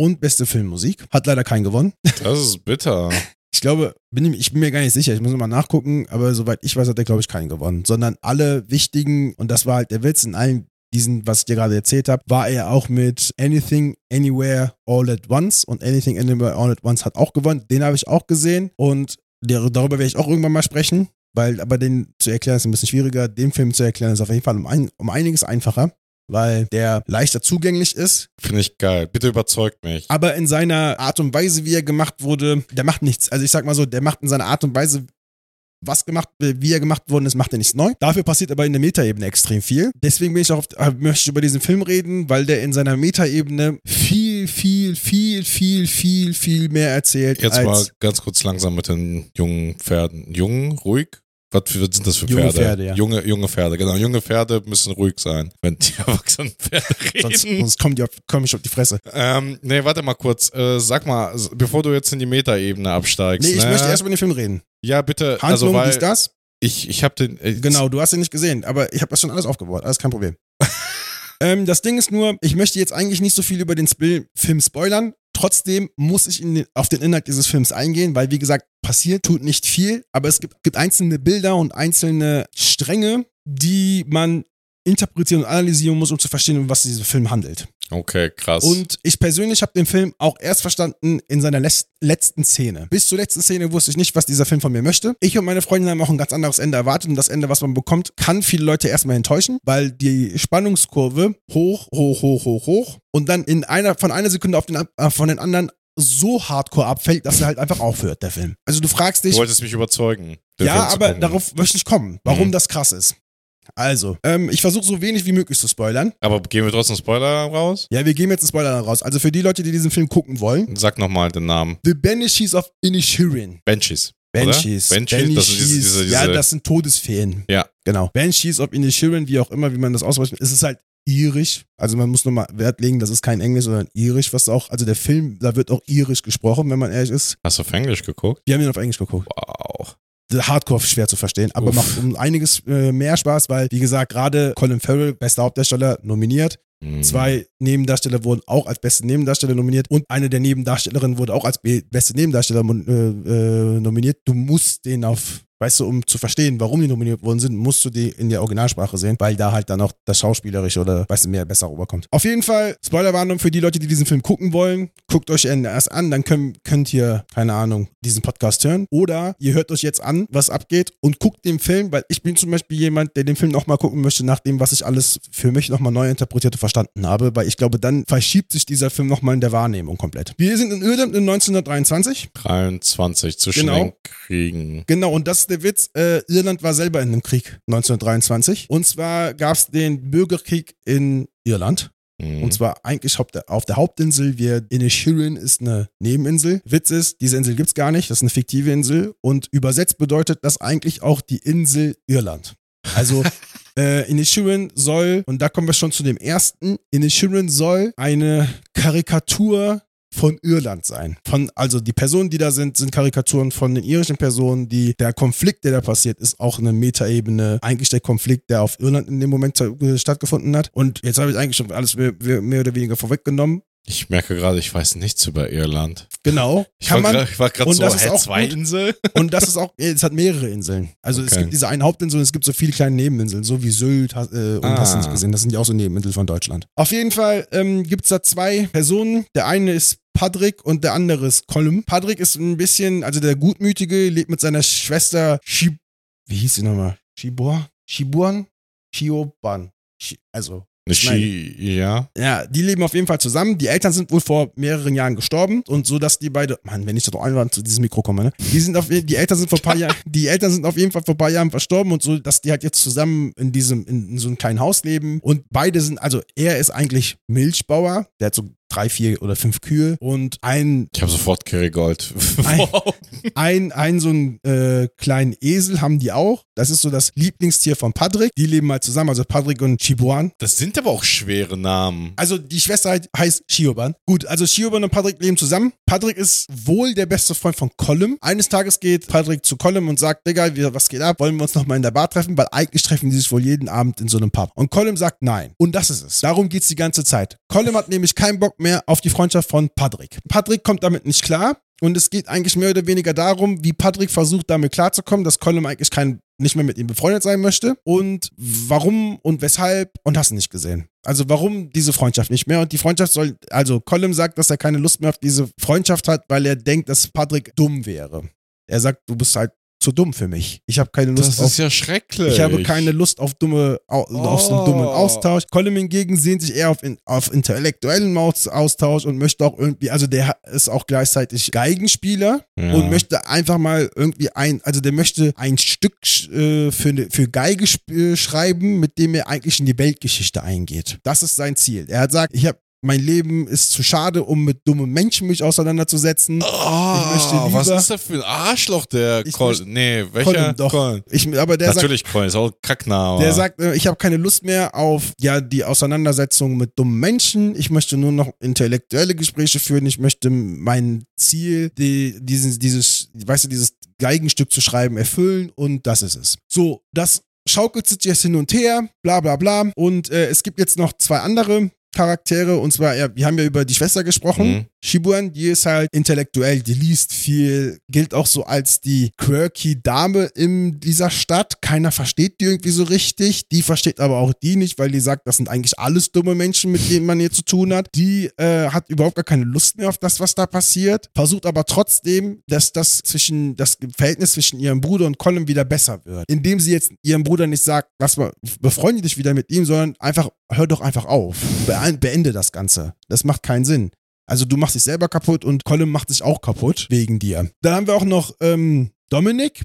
Und beste Filmmusik. Hat leider keinen gewonnen. Das ist bitter. Ich glaube, bin, ich bin mir gar nicht sicher, ich muss mal nachgucken, aber soweit ich weiß, hat er, glaube ich, keinen gewonnen. Sondern alle wichtigen, und das war halt der Witz, in allen diesen, was ich dir gerade erzählt habe, war er auch mit Anything, Anywhere, All at Once. Und Anything, Anywhere, All at Once hat auch gewonnen. Den habe ich auch gesehen und der, darüber werde ich auch irgendwann mal sprechen. Weil, aber den zu erklären ist ein bisschen schwieriger. Den Film zu erklären ist auf jeden Fall um, ein, um einiges einfacher, weil der leichter zugänglich ist. Finde ich geil. Bitte überzeugt mich. Aber in seiner Art und Weise, wie er gemacht wurde, der macht nichts. Also ich sag mal so, der macht in seiner Art und Weise, was gemacht, wie er gemacht worden ist, macht er nichts neu. Dafür passiert aber in der Metaebene extrem viel. Deswegen bin ich auch auf, äh, möchte ich über diesen Film reden, weil der in seiner Metaebene viel, viel, viel, viel, viel, viel mehr erzählt Jetzt mal ganz kurz langsam mit den jungen Pferden. Jung, ruhig? Was was sind das für Junge Pferde? Pferde, ja. Junge, junge Pferde, genau. Junge Pferde müssen ruhig sein, wenn die erwachsenen Pferde sonst, reden. sonst kommen die auf, komm ich auf die Fresse. Ähm, nee, warte mal kurz. Äh, sag mal, bevor du jetzt in die Metaebene absteigst. Nee, ich ne? möchte erst über den Film reden. Ja, bitte. Handlung, also, weil dies, das. ich, ich habe den. Äh, Genau, du hast ihn nicht gesehen, aber ich habe das schon alles aufgebaut, alles kein Problem. ähm, das Ding ist nur, ich möchte jetzt eigentlich nicht so viel über den Film spoilern. Trotzdem muss ich in den, auf den Inhalt dieses Films eingehen, weil wie gesagt, passiert tut nicht viel, aber es gibt, gibt einzelne Bilder und einzelne Stränge, die man interpretieren und analysieren muss, um zu verstehen, um was dieser Film handelt. Okay, krass. Und ich persönlich habe den Film auch erst verstanden in seiner letzten Szene. Bis zur letzten Szene wusste ich nicht, was dieser Film von mir möchte. Ich und meine Freundin haben auch ein ganz anderes Ende erwartet und das Ende, was man bekommt, kann viele Leute erstmal enttäuschen, weil die Spannungskurve hoch, hoch, hoch, hoch, hoch und dann in einer von einer Sekunde auf den, äh, von den anderen so hardcore abfällt, dass er halt einfach aufhört, der Film. Also du fragst dich, Du wolltest mich überzeugen. ja, aber darauf möchte ich kommen, warum Mhm. das krass ist. Also, ähm, ich versuche so wenig wie möglich zu spoilern. Aber gehen wir trotzdem Spoiler raus? Ja, wir geben jetzt einen Spoiler raus. Also für die Leute, die diesen Film gucken wollen, Sag nochmal den Namen. The Banshees of Inisherin. Banshees. Banshees. Banshees, das diese, diese, diese Ja, das sind Todesfeen. Ja. Genau. Banshees of Inisherin, wie auch immer, wie man das ausspricht. Es ist halt irisch. Also man muss nochmal Wert legen, das ist kein Englisch, sondern irisch, was auch, also der Film, da wird auch irisch gesprochen, wenn man ehrlich ist. Hast du auf Englisch geguckt? Wir haben ihn auf Englisch geguckt. Wow. Hardcore schwer zu verstehen, aber Uff. macht um einiges äh, mehr Spaß, weil, wie gesagt, gerade Colin Farrell, bester Hauptdarsteller, nominiert. Hm. Zwei Nebendarsteller wurden auch als beste Nebendarsteller nominiert und eine der Nebendarstellerinnen wurde auch als be- beste Nebendarsteller äh, äh, nominiert. Du musst den auf, weißt du, um zu verstehen, warum die nominiert worden sind, musst du die in der Originalsprache sehen, weil da halt dann auch das Schauspielerische oder, weißt du, mehr besser rüberkommt. Auf jeden Fall, Spoilerwarnung für die Leute, die diesen Film gucken wollen. Guckt euch erst an, dann könnt, könnt ihr, keine Ahnung, diesen Podcast hören. Oder ihr hört euch jetzt an, was abgeht und guckt den Film, weil ich bin zum Beispiel jemand, der den Film nochmal gucken möchte, nach dem, was ich alles für mich nochmal neu interpretiert und verstanden habe, weil ich glaube, dann verschiebt sich dieser Film nochmal in der Wahrnehmung komplett. Wir sind in Irland in 1923. 23 zwischen Genau. den Kriegen. Genau, und das ist der Witz. Äh, Irland war selber in einem Krieg 1923. Und zwar gab es den Bürgerkrieg in Irland. Hm. Und zwar eigentlich auf der, Hauptinsel. Wir, Inisherin ist eine Nebeninsel. Witz ist, diese Insel gibt's gar nicht. Das ist eine fiktive Insel. Und übersetzt bedeutet das eigentlich auch die Insel Irland. Also äh, Inisherin soll, und da kommen wir schon zu dem ersten, Inisherin soll eine Karikatur von Irland sein. Von, also die Personen, die da sind, sind Karikaturen von den irischen Personen. Die, der Konflikt, der da passiert, ist auch eine Metaebene. Eigentlich der Konflikt, der auf Irland in dem Moment äh, stattgefunden hat. Und jetzt habe ich eigentlich schon alles mehr, mehr oder weniger vorweggenommen. Ich merke gerade, ich weiß nichts über Irland. Genau. Ich Kann war gerade so, hä, zwei gut. Insel? Und das ist auch, es hat mehrere Inseln. Also es Okay. gibt diese eine Hauptinsel und es gibt so viele kleine Nebeninseln, so wie Sylt äh, und hast du nicht Ah. gesehen. Das sind ja auch so Nebeninseln von Deutschland. Auf jeden Fall ähm, gibt es da zwei Personen. Der eine ist Patrick und der andere ist Colm. Patrick ist ein bisschen, also der Gutmütige, lebt mit seiner Schwester Shib... Wie hieß sie nochmal? Shibor? Shibuan? Shioban. Shi also Ski, ja. ja, die leben auf jeden Fall zusammen. Die Eltern sind wohl vor mehreren Jahren gestorben und so, dass die beide, Mann, wenn ich doch einmal zu diesem Mikro komme, ne? Die sind auf, die Eltern sind vor paar Jahren, die Eltern sind auf jeden Fall vor ein paar Jahren verstorben und so, dass die halt jetzt zusammen in diesem, in, in so einem kleinen Haus leben und beide sind, also er ist eigentlich Milchbauer, der hat so drei, vier oder fünf Kühe und ein, Ich habe sofort Kerrygold. Ein- ein, ein so einen äh, kleinen Esel haben die auch. Das ist so das Lieblingstier von Patrick. Die leben halt zusammen, also Patrick und Chibuan. Das sind aber auch schwere Namen. Also die Schwester halt heißt Shioban. Gut, also Shioban und Patrick leben zusammen. Patrick ist wohl der beste Freund von Colum. Eines Tages geht Patrick zu Colum und sagt, Digga, was geht ab? Wollen wir uns nochmal in der Bar treffen? Weil eigentlich treffen die sich wohl jeden Abend in so einem Pub. Und Colum sagt nein. Und das ist es. Darum geht's die ganze Zeit. Colum hat nämlich keinen Bock mehr auf die Freundschaft von Patrick. Patrick kommt damit nicht klar. Und es geht eigentlich mehr oder weniger darum, wie Patrick versucht, damit klarzukommen, dass Colum eigentlich kein, nicht mehr mit ihm befreundet sein möchte. Und warum und weshalb und hast du nicht gesehen. Also warum diese Freundschaft nicht mehr? Und die Freundschaft soll, also Colum sagt, dass er keine Lust mehr auf diese Freundschaft hat, weil er denkt, dass Patrick dumm wäre. Er sagt, du bist halt zu dumm für mich. Ich habe keine Lust Das auf ist ja schrecklich. ich habe keine Lust auf dumme, au, auf so einen Oh. dummen Austausch. Colin hingegen sehnt sich eher auf, in, auf intellektuellen Aus- Austausch und möchte auch irgendwie, also der ist auch gleichzeitig Geigenspieler Ja. und möchte einfach mal irgendwie ein, also der möchte ein Stück äh, für, ne- für Geige äh, schreiben, mit dem er eigentlich in die Weltgeschichte eingeht. Das ist sein Ziel. Er hat gesagt, ich habe mein Leben ist zu schade, um mit dummen Menschen mich auseinanderzusetzen. Oh, lieber- was ist das für ein Arschloch, der Ich Col möchte- Nee, welcher? Colin, doch. Colin. Ich, aber der sagt, Natürlich Colin, ist auch Kackname. Der sagt, äh, ich habe keine Lust mehr auf ja die Auseinandersetzung mit dummen Menschen. Ich möchte nur noch intellektuelle Gespräche führen. Ich möchte mein Ziel, die, dieses, dieses, weißt du, dieses Geigenstück zu schreiben, erfüllen und das ist es. So, das schaukelt sich jetzt hin und her, bla bla bla. Und äh, es gibt jetzt noch zwei andere Charaktere und zwar, ja, wir haben ja über die Schwester gesprochen. Mhm. Shibuan, die ist halt intellektuell, die liest viel, gilt auch so als die quirky Dame in dieser Stadt. Keiner versteht die irgendwie so richtig. Die versteht aber auch die nicht, weil die sagt, das sind eigentlich alles dumme Menschen, mit denen man hier zu tun hat. Die äh, hat überhaupt gar keine Lust mehr auf das, was da passiert. Versucht aber trotzdem, dass das zwischen, das Verhältnis zwischen ihrem Bruder und Colin wieder besser wird. Indem sie jetzt ihrem Bruder nicht sagt, lass mal, befreunde dich wieder mit ihm, sondern einfach, hör doch einfach auf. Be beende das Ganze. Das macht keinen Sinn. Also du machst dich selber kaputt und Colin macht sich auch kaputt wegen dir. Dann haben wir auch noch ähm, Dominik.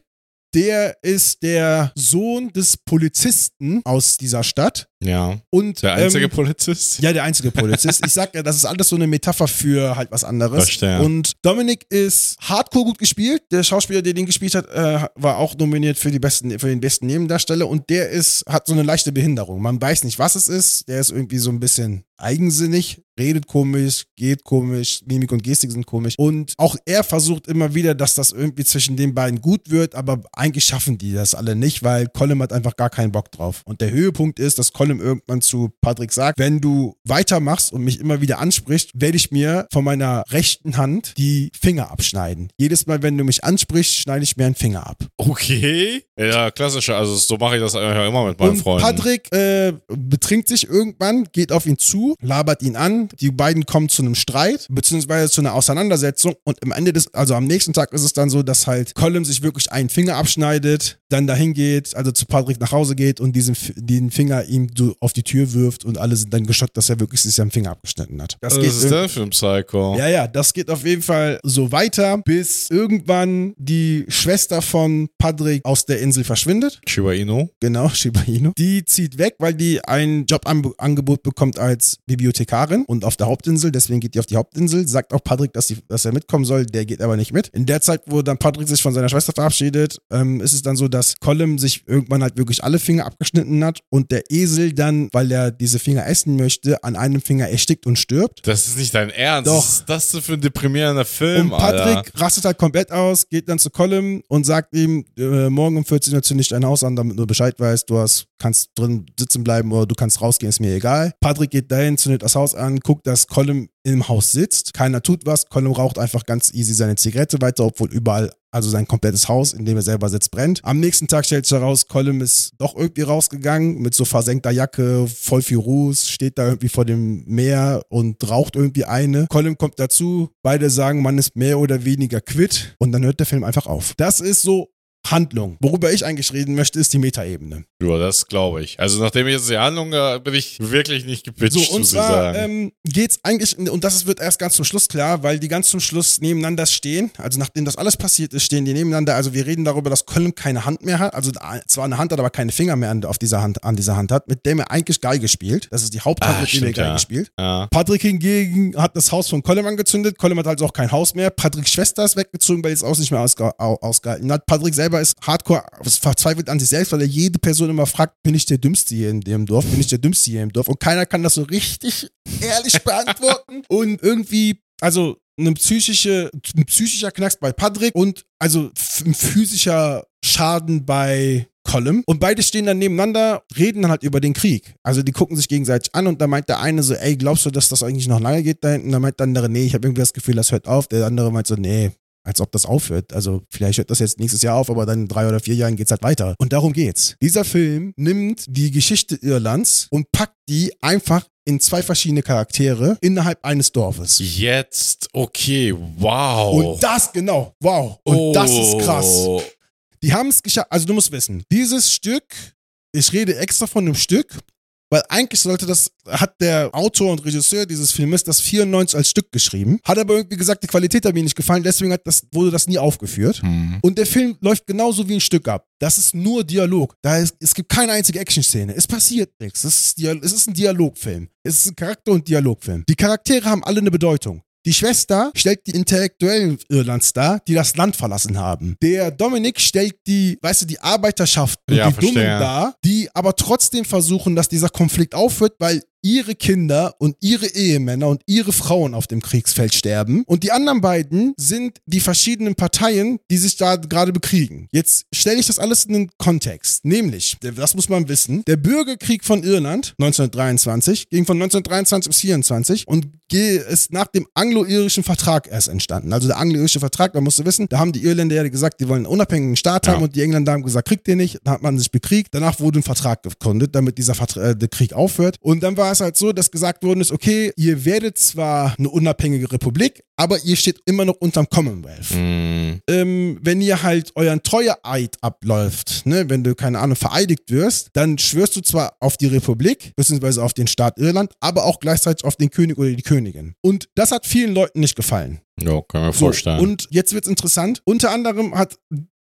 Der ist der Sohn des Polizisten aus dieser Stadt. Ja. Und, Der einzige ähm, Polizist? ja, der einzige Polizist. Ich sag ja, das ist alles so eine Metapher für halt was anderes. Verstehe. Und Dominik ist hardcore gut gespielt. Der Schauspieler, der den gespielt hat, äh, war auch nominiert für, die besten, für den besten Nebendarsteller. Und der ist, hat so eine leichte Behinderung. Man weiß nicht, was es ist. Der ist irgendwie so ein bisschen eigensinnig, redet komisch, geht komisch, Mimik und Gestik sind komisch. Und auch er versucht immer wieder, dass das irgendwie zwischen den beiden gut wird, aber eigentlich schaffen die das alle nicht, weil Colin hat einfach gar keinen Bock drauf. Und der Höhepunkt ist, dass Colin irgendwann zu Patrick sagt, wenn du weitermachst und mich immer wieder ansprichst, werde ich mir von meiner rechten Hand die Finger abschneiden. Jedes Mal, wenn du mich ansprichst, schneide ich mir einen Finger ab. Okay. Ja, klassischer. Also so mache ich das eigentlich immer mit meinen und Freunden. Patrick äh, betrinkt sich irgendwann, geht auf ihn zu, labert ihn an. Die beiden kommen zu einem Streit, beziehungsweise zu einer Auseinandersetzung. Und am Ende des, also am nächsten Tag ist es dann so, dass halt Colin sich wirklich einen Finger abschneidet, dann dahin geht, also zu Patrick nach Hause geht und diesen, den Finger ihm so auf die Tür wirft und alle sind dann geschockt, dass er wirklich sich seinen Finger abgeschnitten hat. Das Was geht ist der für ein Psycho? ja, ja, das geht auf jeden Fall so weiter, bis irgendwann die Schwester von Patrick aus der Insel verschwindet. Shiba Inu? Genau, Shiba Inu. Die zieht weg, weil die ein Jobangebot bekommt als Bibliothekarin und auf der Hauptinsel. Deswegen geht die auf die Hauptinsel. Sagt auch Patrick, dass, sie, dass er mitkommen soll. Der geht aber nicht mit. In der Zeit, wo dann Patrick sich von seiner Schwester verabschiedet, ähm, ist es dann so, dass Colin sich irgendwann halt wirklich alle Finger abgeschnitten hat und der Esel dann, weil er diese Finger essen möchte, an einem Finger erstickt und stirbt. Das ist nicht dein Ernst. Doch. Was ist das denn für ein deprimierender Film, Und Patrick Alter? rastet halt komplett aus, geht dann zu Colin und sagt ihm, äh, morgen um 14 Uhr zünde ich dein Haus an, damit du Bescheid weißt, du hast, kannst drin sitzen bleiben oder du kannst rausgehen, ist mir egal. Patrick geht dahin, zündet das Haus an, guckt, dass Colin im Haus sitzt, keiner tut was, Colin raucht einfach ganz easy seine Zigarette weiter, obwohl überall also sein komplettes Haus, in dem er selber sitzt, brennt. Am nächsten Tag stellt sich heraus, Colin ist doch irgendwie rausgegangen mit so versenkter Jacke, voll viel Ruß, steht da irgendwie vor dem Meer und raucht irgendwie eine. Colin kommt dazu, beide sagen, man ist mehr oder weniger quitt und dann hört der Film einfach auf. Das ist so Handlung. Worüber ich eigentlich reden möchte, ist die Metaebene. Ja, das glaube ich. Also nachdem ich jetzt die Handlung äh, bin ich wirklich nicht gepitcht, So, und zwar ähm, geht's eigentlich, und das wird erst ganz zum Schluss klar, weil die ganz zum Schluss nebeneinander stehen. Also nachdem das alles passiert ist, stehen die nebeneinander. Also wir reden darüber, dass Colin keine Hand mehr hat. Also zwar eine Hand hat, aber keine Finger mehr an, auf dieser Hand, an dieser Hand hat, mit dem er eigentlich Geige spielt. Das ist die Haupthand, mit der er Geige ja. spielt. ja. Patrick hingegen hat das Haus von Colin angezündet. Colin hat also auch kein Haus mehr. Patricks Schwester ist weggezogen, weil es auch nicht mehr ausge au- ausgehalten hat. Patrick selber ist hardcore verzweifelt an sich selbst, weil er jede Person immer fragt, bin ich der Dümmste hier in dem Dorf? Bin ich der Dümmste hier im Dorf? Und keiner kann das so richtig ehrlich beantworten. Und irgendwie, also eine psychische, ein psychischer Knacks bei Patrick und also ein physischer Schaden bei Colin. Und beide stehen dann nebeneinander, reden dann halt über den Krieg. Also die gucken sich gegenseitig an und da meint der eine so, ey, glaubst du, dass das eigentlich noch lange geht da hinten? Da meint der andere, nee, ich habe irgendwie das Gefühl, das hört auf. Der andere meint so, nee, als ob das aufhört. Also vielleicht hört das jetzt nächstes Jahr auf, aber dann in drei oder vier Jahren geht's halt weiter. Und darum geht's. Dieser Film nimmt die Geschichte Irlands und packt die einfach in zwei verschiedene Charaktere innerhalb eines Dorfes. Jetzt, okay, wow. Und das, genau, wow. Und das ist krass. Oh. Die haben es geschafft. Also du musst wissen, dieses Stück, ich rede extra von einem Stück, weil eigentlich sollte das, hat der Autor und Regisseur dieses Filmes das 94 als Stück geschrieben, hat aber irgendwie gesagt, die Qualität hat mir nicht gefallen, deswegen hat das, wurde das nie aufgeführt. Hm. Und der Film läuft genauso wie ein Stück ab. Das ist nur Dialog. Da ist, es gibt keine einzige Action-Szene. Es passiert nichts. Es ist, es ist ein Dialogfilm. Es ist ein Charakter- und Dialogfilm. Die Charaktere haben alle eine Bedeutung. Die Schwester stellt die Intellektuellen Irlands dar, die das Land verlassen haben. Der Dominik stellt die, weißt du, die Arbeiterschaft und Ja, die Dummen verstehe. dar, die aber trotzdem versuchen, dass dieser Konflikt aufhört, weil ihre Kinder und ihre Ehemänner und ihre Frauen auf dem Kriegsfeld sterben. Und die anderen beiden sind die verschiedenen Parteien, die sich da gerade bekriegen. Jetzt stelle ich das alles in den Kontext. Nämlich, das muss man wissen, der Bürgerkrieg von Irland 1923 ging von 1923 bis 24 und ist nach dem anglo-irischen Vertrag erst entstanden. Also der anglo-irische Vertrag, man musste wissen, da haben die Irländer ja gesagt, die wollen einen unabhängigen Staat Ja. haben und die Engländer haben gesagt, kriegt ihr nicht. Dann hat man sich bekriegt. Danach wurde ein Vertrag gegründet, damit dieser Vertra äh, der Krieg aufhört. Und dann war es es halt so, dass gesagt worden ist, okay, ihr werdet zwar eine unabhängige Republik, aber ihr steht immer noch unterm Commonwealth. Mm, Ähm, wenn ihr halt euren Treueeid abläuft, ne, wenn du, keine Ahnung, vereidigt wirst, dann schwörst du zwar auf die Republik, beziehungsweise auf den Staat Irland, aber auch gleichzeitig auf den König oder die Königin. Und das hat vielen Leuten nicht gefallen. ja, kann mir So, vorstellen. und jetzt wird's interessant. Unter anderem hat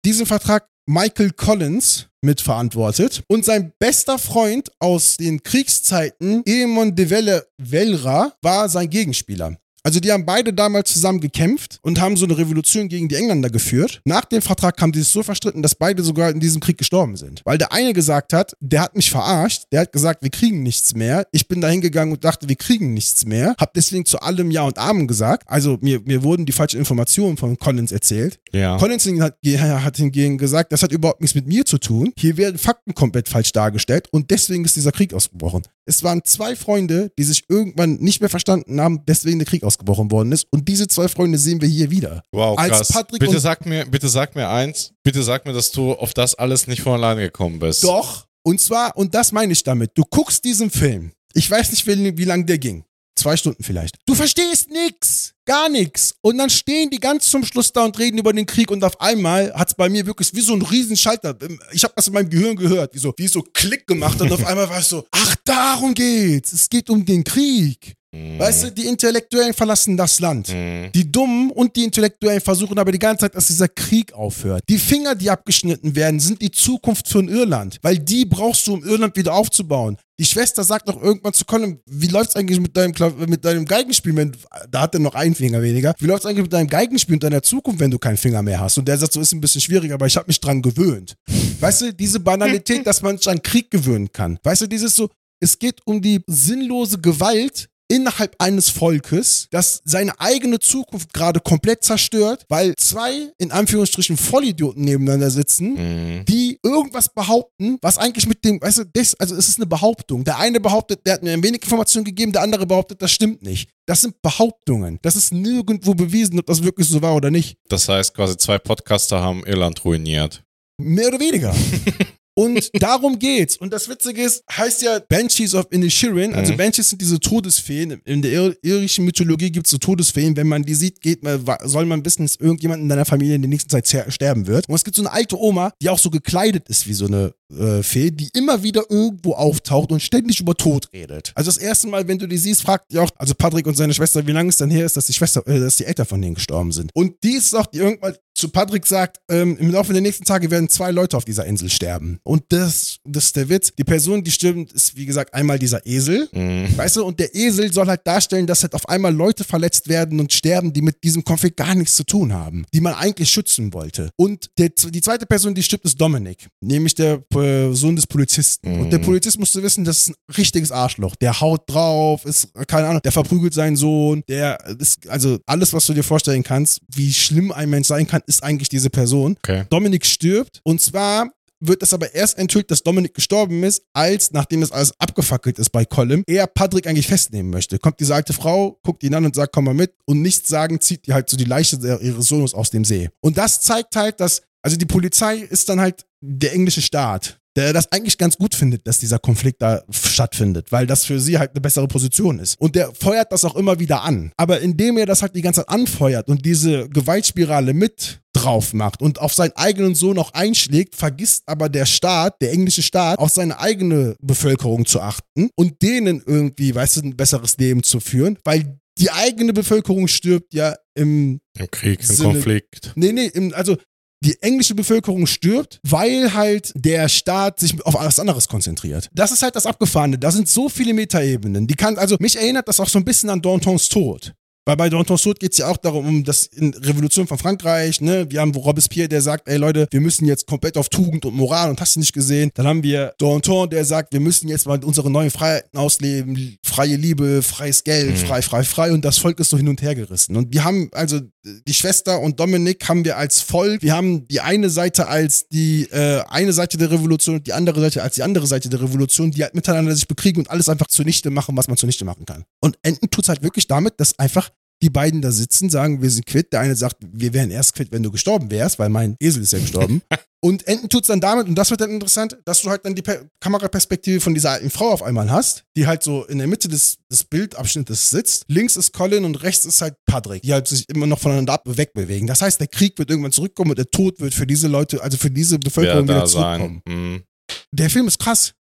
diesen Vertrag Michael Collins mitverantwortet und sein bester Freund aus den Kriegszeiten, Eamon de Velle Velra, war sein Gegenspieler. Also die haben beide damals zusammen gekämpft und haben so eine Revolution gegen die Engländer geführt. Nach dem Vertrag haben die sich so verstritten, dass beide sogar in diesem Krieg gestorben sind. Weil der eine gesagt hat, der hat mich verarscht, der hat gesagt, wir kriegen nichts mehr. Ich bin da hingegangen und dachte, wir kriegen nichts mehr. Hab deswegen zu allem Ja und Amen gesagt. Also mir, mir wurden die falschen Informationen von Collins erzählt. ja. Collins hat, hat hingegen gesagt, das hat überhaupt nichts mit mir zu tun. Hier werden Fakten komplett falsch dargestellt und deswegen ist dieser Krieg ausgebrochen. Es waren zwei Freunde, die sich irgendwann nicht mehr verstanden haben, deswegen der Krieg ausgebrochen worden ist. Und diese zwei Freunde sehen wir hier wieder. Wow, als krass. Patrick bitte sag mir, bitte sag mir eins. Bitte sag mir, dass du auf das alles nicht von alleine gekommen bist. Doch. Und zwar, und das meine ich damit, du guckst diesen Film. Ich weiß nicht, wie, wie lang der ging. Zwei Stunden vielleicht. Du verstehst nix. Gar nix. Und dann stehen die ganz zum Schluss da und reden über den Krieg und auf einmal hat's bei mir wirklich wie so ein Riesenschalter. Ich habe das in meinem Gehirn gehört, wie so, wie so Klick gemacht und auf einmal war es so, ach, darum geht's. Es geht um den Krieg. Weißt du, die Intellektuellen verlassen das Land. mm, Die Dummen und die Intellektuellen versuchen aber die ganze Zeit, dass dieser Krieg aufhört. Die Finger, die abgeschnitten werden, sind die Zukunft von Irland. Weil die brauchst du, um Irland wieder aufzubauen. Die Schwester sagt noch irgendwann zu Colin, wie läuft's eigentlich mit deinem, Kla- mit deinem Geigenspiel? Wenn, da hat er noch einen Finger weniger. Wie läuft's eigentlich mit deinem Geigenspiel und deiner Zukunft, wenn du keinen Finger mehr hast? Und der sagt, so ist ein bisschen schwierig, aber ich habe mich dran gewöhnt. Weißt du, diese Banalität, dass man sich an Krieg gewöhnen kann. Weißt du, dieses so, es geht um die sinnlose Gewalt innerhalb eines Volkes, das seine eigene Zukunft gerade komplett zerstört, weil zwei, in Anführungsstrichen, Vollidioten nebeneinander sitzen, mm. die irgendwas behaupten, was eigentlich mit dem, weißt du, das, also es ist eine Behauptung. Der eine behauptet, der hat mir ein wenig Informationen gegeben, der andere behauptet, das stimmt nicht. Das sind Behauptungen. Das ist nirgendwo bewiesen, ob das wirklich so war oder nicht. Das heißt, quasi zwei Podcaster haben Irland ruiniert. Mehr oder weniger. Und darum geht's. Und das Witzige ist, heißt ja Banshees of Inisherin. Also Mhm. Banshees sind diese Todesfeen. In der ir irischen Mythologie gibt's so Todesfeen. Wenn man die sieht, geht man, soll man wissen, dass irgendjemand in deiner Familie in der nächsten Zeit sterben wird. Und es gibt so eine alte Oma, die auch so gekleidet ist wie so eine äh, Fee, die immer wieder irgendwo auftaucht und ständig über Tod redet. Also das erste Mal, wenn du die siehst, fragt die auch, also Patrick und seine Schwester, wie lange es dann her ist, dass die Schwester, äh, dass die Eltern von denen gestorben sind. Und die ist auch, die irgendwann zu Patrick sagt, ähm, im Laufe der nächsten Tage werden zwei Leute auf dieser Insel sterben. Und das, das ist der Witz. Die Person, die stirbt, ist wie gesagt einmal dieser Esel. Mm. Weißt du, und der Esel soll halt darstellen, dass halt auf einmal Leute verletzt werden und sterben, die mit diesem Konflikt gar nichts zu tun haben, die man eigentlich schützen wollte. Und der, die zweite Person, die stirbt, ist Dominik, nämlich der äh, Sohn des Polizisten. Und der Mhm. Polizist musste wissen, das ist ein richtiges Arschloch. Der haut drauf, ist, keine Ahnung, der verprügelt seinen Sohn, der ist, also alles, was du dir vorstellen kannst, wie schlimm ein Mensch sein kann, ist eigentlich diese Person. Okay. Dominik stirbt und zwar wird es aber erst enthüllt, dass Dominik gestorben ist, als, nachdem es alles abgefackelt ist bei Colin, er Patrick eigentlich festnehmen möchte. Kommt diese alte Frau, guckt ihn an und sagt, komm mal mit und nichts sagen, zieht die halt so die Leiche ihres Sohnes aus dem See. Und das zeigt halt, dass, also die Polizei ist dann halt der englische Staat, der das eigentlich ganz gut findet, dass dieser Konflikt da stattfindet, weil das für sie halt eine bessere Position ist. Und der feuert das auch immer wieder an. Aber indem er das halt die ganze Zeit anfeuert und diese Gewaltspirale mit drauf macht und auf seinen eigenen Sohn auch einschlägt, vergisst aber der Staat, der englische Staat, auf seine eigene Bevölkerung zu achten und denen irgendwie, weißt du, ein besseres Leben zu führen, weil die eigene Bevölkerung stirbt ja im Im Krieg, im Sinne- Konflikt. Nee, nee, im, also die englische Bevölkerung stirbt, weil halt der Staat sich auf alles anderes konzentriert. Das ist halt das Abgefahrene. Da sind so viele Metaebenen. Die kann, also mich erinnert das auch so ein bisschen an Dantons Tod. Weil bei Dantons Tod geht es ja auch darum, um das in Revolution von Frankreich, ne? Wir haben Robespierre, der sagt, ey Leute, wir müssen jetzt komplett auf Tugend und Moral und hast du nicht gesehen. Dann haben wir Danton, der sagt, wir müssen jetzt mal unsere neuen Freiheiten ausleben, freie Liebe, freies Geld, Mhm. frei, frei, frei und das Volk ist so hin und her gerissen. Und wir haben also die Schwester und Dominik haben wir als Volk, wir haben die eine Seite als die äh, eine Seite der Revolution und die andere Seite als die andere Seite der Revolution, die halt miteinander sich bekriegen und alles einfach zunichte machen, was man zunichte machen kann. Und enden tut's halt wirklich damit, dass einfach die beiden da sitzen, sagen, wir sind quitt. Der eine sagt, wir wären erst quitt, wenn du gestorben wärst, weil mein Esel ist ja gestorben. Und enden tut's dann damit, und das wird dann interessant, dass du halt dann die per Kameraperspektive von dieser alten Frau auf einmal hast, die halt so in der Mitte des, des Bildabschnittes sitzt. Links ist Colin und rechts ist halt Patrick, die halt sich immer noch voneinander ab wegbewegen. Das heißt, der Krieg wird irgendwann zurückkommen und der Tod wird für diese Leute, also für diese Bevölkerung wieder zurückkommen. Mhm. Der Film ist krass.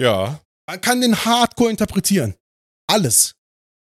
Ja. Man kann den hardcore interpretieren. Alles.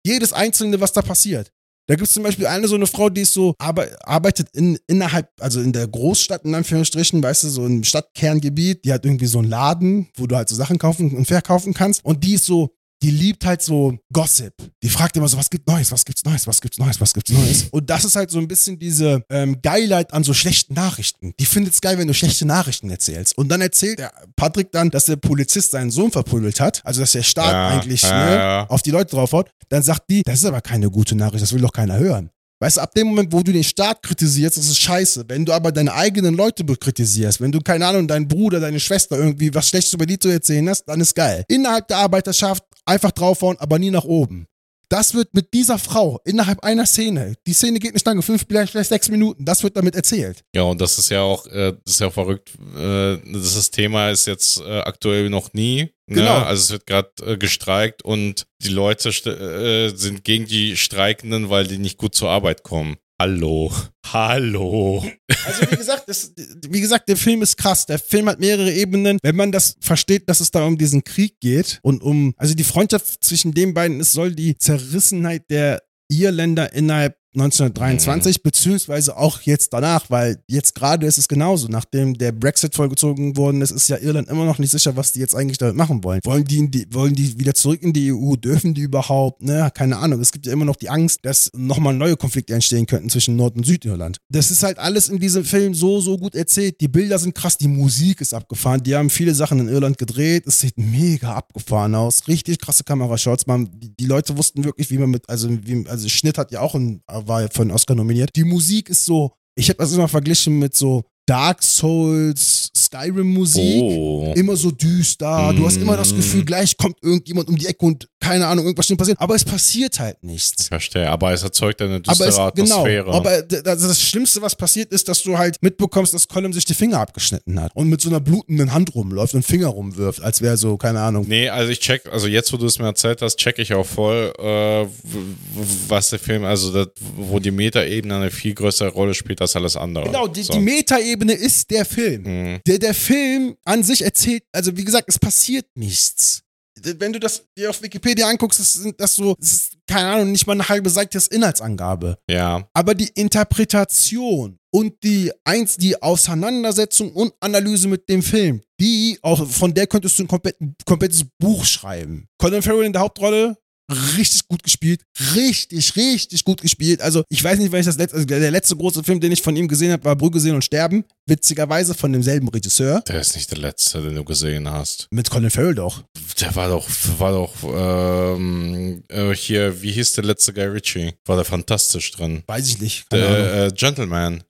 Jedes einzelne, was da passiert. Da gibt es zum Beispiel eine so eine Frau, die ist so, arbe arbeitet in, innerhalb, also in der Großstadt, in Anführungsstrichen, weißt du, so im Stadtkerngebiet, die hat irgendwie so einen Laden, wo du halt so Sachen kaufen und verkaufen kannst. Und die ist so, die liebt halt so Gossip. Die fragt immer so, was gibt Neues, was gibt's Neues, was gibt's Neues, was gibt's Neues. Und das ist halt so ein bisschen diese ähm, Geilheit an so schlechten Nachrichten. Die findet's geil, wenn du schlechte Nachrichten erzählst. Und dann erzählt der Patrick dann, dass der Polizist seinen Sohn verprügelt hat, also dass der Staat Ja, eigentlich ja, ne, ja. auf die Leute draufhaut. Dann sagt die, das ist aber keine gute Nachricht, das will doch keiner hören. Weißt du, ab dem Moment, wo du den Staat kritisierst, ist es scheiße. Wenn du aber deine eigenen Leute kritisierst, wenn du, keine Ahnung, deinen Bruder, deine Schwester irgendwie was Schlechtes über die zu erzählen hast, dann ist geil. Innerhalb der Arbeiterschaft einfach draufhauen, aber nie nach oben. Das wird mit dieser Frau innerhalb einer Szene, die Szene geht nicht lange, fünf, vielleicht sechs Minuten, das wird damit erzählt. Ja, und das ist ja auch, äh, das ist ja verrückt. Äh, das Thema ist jetzt äh, aktuell noch nie. Ne? Genau. Also es wird gerade äh, gestreikt und die Leute äh, sind gegen die Streikenden, weil die nicht gut zur Arbeit kommen. Hallo. Hallo. Also wie gesagt, das, wie gesagt, der Film ist krass. Der Film hat mehrere Ebenen. Wenn man das versteht, dass es da um diesen Krieg geht und um, also die Freundschaft zwischen den beiden, es soll die Zerrissenheit der Irländer innerhalb 1923, beziehungsweise auch jetzt danach, weil jetzt gerade ist es genauso. Nachdem der Brexit vollgezogen worden ist, ist ja Irland immer noch nicht sicher, was die jetzt eigentlich damit machen wollen. Wollen die, die, wollen die wieder zurück in die EU? Dürfen die überhaupt? Ne? Keine Ahnung. Es gibt ja immer noch die Angst, dass nochmal neue Konflikte entstehen könnten zwischen Nord- und Südirland. Das ist halt alles in diesem Film so, so gut erzählt. Die Bilder sind krass, die Musik ist abgefahren. Die haben viele Sachen in Irland gedreht. Es sieht mega abgefahren aus. Richtig krasse Kamerashots. Man, die, die Leute wussten wirklich, wie man mit, also, wie, also Schnitt hat ja auch ein, war für einen Oscar nominiert. Die Musik ist so, ich habe das immer verglichen mit so Dark Souls, Skyrim-Musik. Oh. Immer so düster. Du hast immer das Mm. Gefühl, gleich kommt irgendjemand um die Ecke und keine Ahnung, irgendwas stimmt passiert. Aber es passiert halt nichts. Ich verstehe, aber es erzeugt eine Aber düstere es, genau, Atmosphäre. aber d- das, Schlimmste, was passiert ist, dass du halt mitbekommst, dass Colin sich die Finger abgeschnitten hat und mit so einer blutenden Hand rumläuft und Finger rumwirft, als wäre so, keine Ahnung. Nee, also ich check, also jetzt, wo du es mir erzählt hast, check ich auch voll, äh, was der Film, also das, wo die Metaebene eine viel größere Rolle spielt als alles andere. Genau, die, so. die Metaebene ist der Film. Mhm. Der, der Film an sich erzählt, also wie gesagt, es passiert nichts. Wenn du das dir auf Wikipedia anguckst, das sind das so, das ist, keine Ahnung, nicht mal eine halbe Seite ist Inhaltsangabe. Ja, Aber die Interpretation und die eins, die Auseinandersetzung und Analyse mit dem Film, die, auch von der könntest du ein komplett, komplettes Buch schreiben. Colin Farrell in der Hauptrolle, richtig gut gespielt, richtig, richtig gut gespielt. Also ich weiß nicht, weil ich das letzte, also der letzte große Film, den ich von ihm gesehen habe, war Brügge sehen und sterben. Witzigerweise von demselben Regisseur. der ist nicht der letzte, den du gesehen hast. Mit Colin Farrell doch. Der war doch, war doch, ähm, äh, hier, wie hieß der letzte Guy Ritchie? War der fantastisch drin. Weiß ich nicht. Der äh, Gentleman.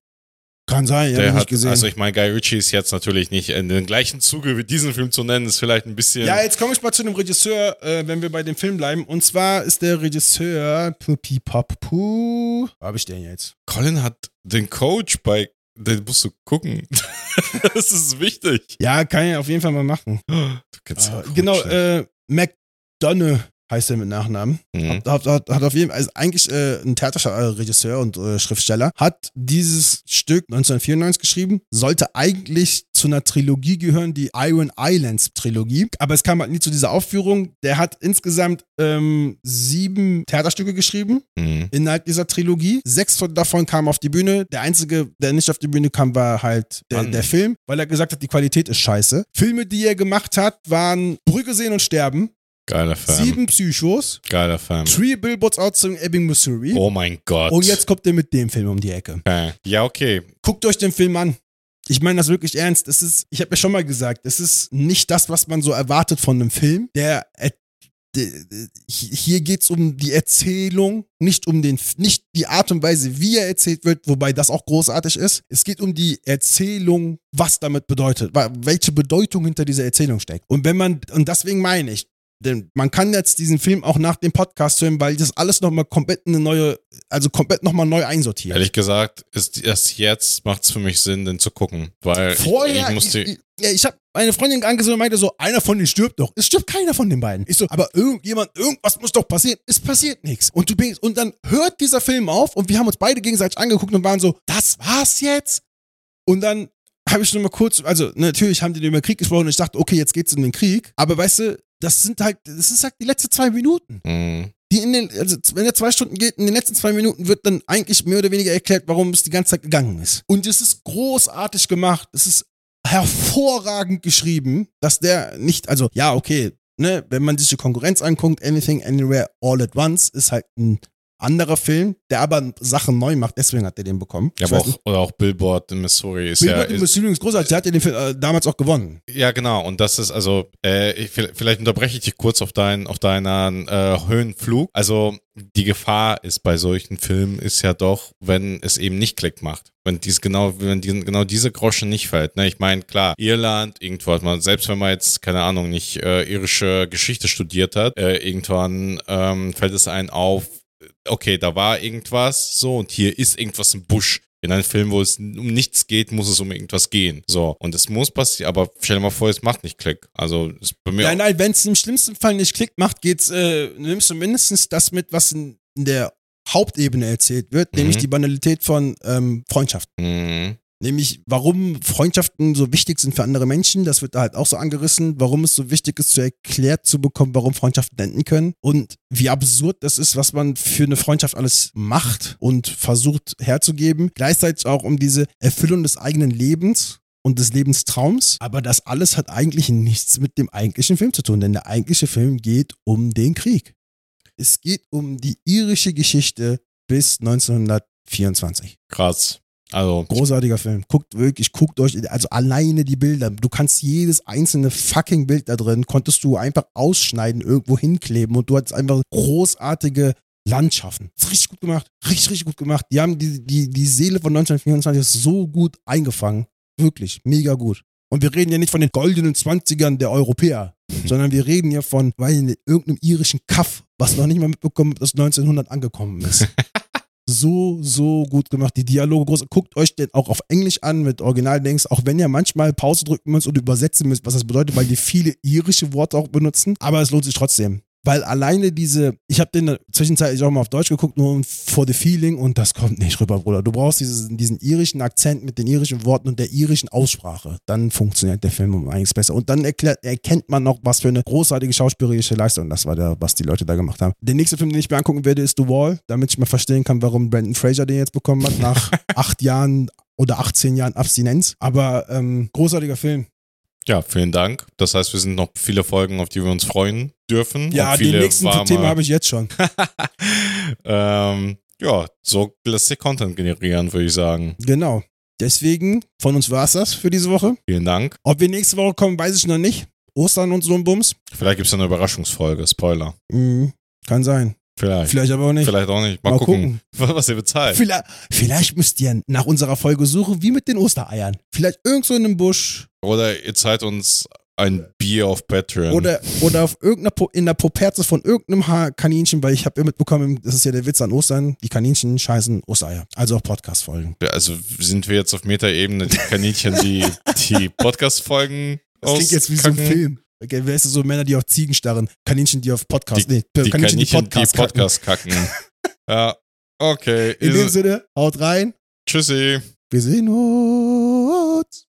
Kann sein, ja, ich nicht gesehen. also ich meine, Guy Ritchie ist jetzt natürlich nicht in den gleichen Zuge wie diesen Film zu nennen, ist vielleicht ein bisschen. Ja, jetzt komme ich mal zu dem Regisseur, äh, wenn wir bei dem Film bleiben. Und zwar ist der Regisseur Pupi Pop Puh. Wo hab ich den jetzt? Colin hat den Coach bei, den musst du gucken. das ist wichtig. Ja, kann ich auf jeden Fall mal machen. Du kennst Äh, Coach genau, nicht. äh, McDonough heißt er mit Nachnamen. Mhm. Hat, hat, hat auf jeden Fall, also eigentlich äh, ein Theaterregisseur und äh, Schriftsteller, hat dieses Stück 1994 geschrieben, sollte eigentlich zu einer Trilogie gehören, die Iron Islands Trilogie, aber es kam halt nie zu dieser Aufführung. Der hat insgesamt ähm, sieben Theaterstücke geschrieben Mhm. innerhalb dieser Trilogie. Sechs von davon kamen auf die Bühne. Der einzige, der nicht auf die Bühne kam, war halt der, der Film, weil er gesagt hat, die Qualität ist scheiße. Filme, die er gemacht hat, waren Brügge sehen und sterben, Geiler Film. Sieben Psychos, Geiler Film. Three Billboards Outside Ebbing, Missouri. Oh mein Gott. Und jetzt kommt er mit dem Film um die Ecke. Okay. Ja, okay. Guckt euch den Film an. Ich meine das wirklich ernst. Es ist, ich habe ja schon mal gesagt, es ist nicht das, was man so erwartet von einem Film. Der, äh, der hier geht's um die Erzählung, nicht um den, nicht die Art und Weise, wie er erzählt wird, wobei das auch großartig ist. Es geht um die Erzählung, was damit bedeutet, welche Bedeutung hinter dieser Erzählung steckt. Und wenn man, und deswegen meine ich, denn man kann jetzt diesen Film auch nach dem Podcast hören, weil das alles nochmal komplett eine neue, also komplett nochmal neu einsortiert. Ehrlich gesagt, ist erst jetzt macht es für mich Sinn, den zu gucken. Weil Vorher, ich, ich musste. ich, ja, ich habe meine Freundin angesehen und meinte so, einer von denen stirbt doch. Es stirbt keiner von den beiden. Ich so, aber irgendjemand, irgendwas muss doch passieren. Es passiert nichts. Und du bist, und dann hört dieser Film auf und wir haben uns beide gegenseitig angeguckt und waren so, das war's jetzt? Und dann habe ich nur mal kurz, also natürlich haben die über Krieg gesprochen und ich dachte, okay, jetzt geht's um den Krieg. Aber weißt du, das sind halt, das ist halt die letzten zwei Minuten. Mhm. Die in den, also wenn er zwei Stunden geht, in den letzten zwei Minuten wird dann eigentlich mehr oder weniger erklärt, warum es die ganze Zeit gegangen ist. Und es ist großartig gemacht. Es ist hervorragend geschrieben, dass der nicht, also ja, okay, ne, wenn man sich die Konkurrenz anguckt, Anything, Anywhere, All at Once ist halt ein anderer Film, der aber Sachen neu macht, deswegen hat er den bekommen. Ja, Ich aber auch, oder auch Billboard in Missouri ist Billboard ja. in Ist, Missouri ist großartig, der hat ja den Film äh, damals auch gewonnen. ja, genau. Und das ist also, äh, ich, vielleicht unterbreche ich dich kurz auf deinen, auf deinen äh, Höhenflug. Also die Gefahr ist bei solchen Filmen ist ja doch, wenn es eben nicht Klick macht. Wenn dies genau, wenn die, genau diese Grosche nicht fällt. Ne? Ich meine, klar, Irland, irgendwo hat man, selbst wenn man jetzt, keine Ahnung, nicht äh, irische Geschichte studiert hat, äh, irgendwann ähm, fällt es einem auf, okay, da war irgendwas, so, und hier ist irgendwas im Busch. In einem Film, wo es um nichts geht, muss es um irgendwas gehen. So, und es muss passieren, aber stell dir mal vor, es macht nicht Klick. Also, ist bei mir Nein, nein, wenn es im schlimmsten Fall nicht Klick macht, geht's, äh, nimmst du mindestens das mit, was in, in der Hauptebene erzählt wird, nämlich Mhm. die Banalität von ähm, Freundschaft. Mhm. Nämlich, warum Freundschaften so wichtig sind für andere Menschen, das wird da halt auch so angerissen, warum es so wichtig ist, zu erklärt zu bekommen, warum Freundschaften enden können und wie absurd das ist, was man für eine Freundschaft alles macht und versucht herzugeben. Gleichzeitig auch um diese Erfüllung des eigenen Lebens und des Lebenstraums. Aber das alles hat eigentlich nichts mit dem eigentlichen Film zu tun, denn der eigentliche Film geht um den Krieg. Es geht um die irische Geschichte bis 1924. Krass. Also, Großartiger Film. Guckt wirklich, guckt euch, also alleine die Bilder. Du kannst jedes einzelne fucking Bild da drin, konntest du einfach ausschneiden, irgendwo hinkleben und du hattest einfach großartige Landschaften. Ist richtig gut gemacht. Richtig, richtig gut gemacht. Die haben die, die, die Seele von 1924 so gut eingefangen. Wirklich, mega gut. Und wir reden ja nicht von den goldenen 20ern der Europäer, sondern wir reden ja von, weil in irgendeinem irischen Kaff, was noch nicht mal mitbekommen, dass 1900 angekommen ist so, so gut gemacht. Die Dialoge groß. Guckt euch den auch auf Englisch an mit Originaldings, auch wenn ihr manchmal Pause drücken müsst und übersetzen müsst, was das bedeutet, weil die viele irische Worte auch benutzen. Aber es lohnt sich trotzdem. Weil alleine diese, ich habe den zwischenzeitlich auch mal auf Deutsch geguckt, nur for the feeling und das kommt nicht rüber, Bruder. Du brauchst dieses, diesen irischen Akzent mit den irischen Worten und der irischen Aussprache. Dann funktioniert der Film um einiges besser. Und dann erklärt, erkennt man noch, was für eine großartige schauspielerische Leistung das war, der, was die Leute da gemacht haben. Der nächste Film, den ich mir angucken werde, ist The Wall, damit ich mal verstehen kann, warum Brandon Fraser den jetzt bekommen hat, nach acht Jahren oder 18 Jahren Abstinenz. Aber ähm, großartiger Film. ja, vielen Dank. Das heißt, wir sind noch viele Folgen, auf die wir uns freuen dürfen. Ja, die nächsten Themen habe ich jetzt schon. ähm, ja, so lässt sich Content generieren, würde ich sagen. Genau. Deswegen, von uns war es das für diese Woche. Vielen Dank. Ob wir nächste Woche kommen, weiß ich noch nicht. Ostern und so ein Bums. Vielleicht gibt es eine Überraschungsfolge, Spoiler. Mhm. Kann sein. Vielleicht. Vielleicht aber auch nicht. Vielleicht auch nicht. Mal, Mal gucken, was ihr bezahlt. Vielleicht, vielleicht müsst ihr nach unserer Folge suchen, wie mit den Ostereiern. Vielleicht irgendwo in einem Busch Oder ihr zahlt uns ein Bier auf Patreon. oder, oder auf irgendeiner, Po- in der Poperze von irgendeinem Ha- Kaninchen, weil ich habe ja mitbekommen, das ist ja der Witz an Ostern, die Kaninchen scheißen Ostereier. Also auch Podcast-Folgen. also sind wir jetzt auf Metaebene die Kaninchen, die die Podcast-Folgen Das klingt jetzt wie so ein? Film. Okay, wer ist so Männer, die auf Ziegen starren? Kaninchen, die auf Podcast, Die, nee, die Kaninchen, die Podcast, die Podcast kacken. ja, okay. In dem Sinne, haut rein. Tschüssi. Wir sehen uns.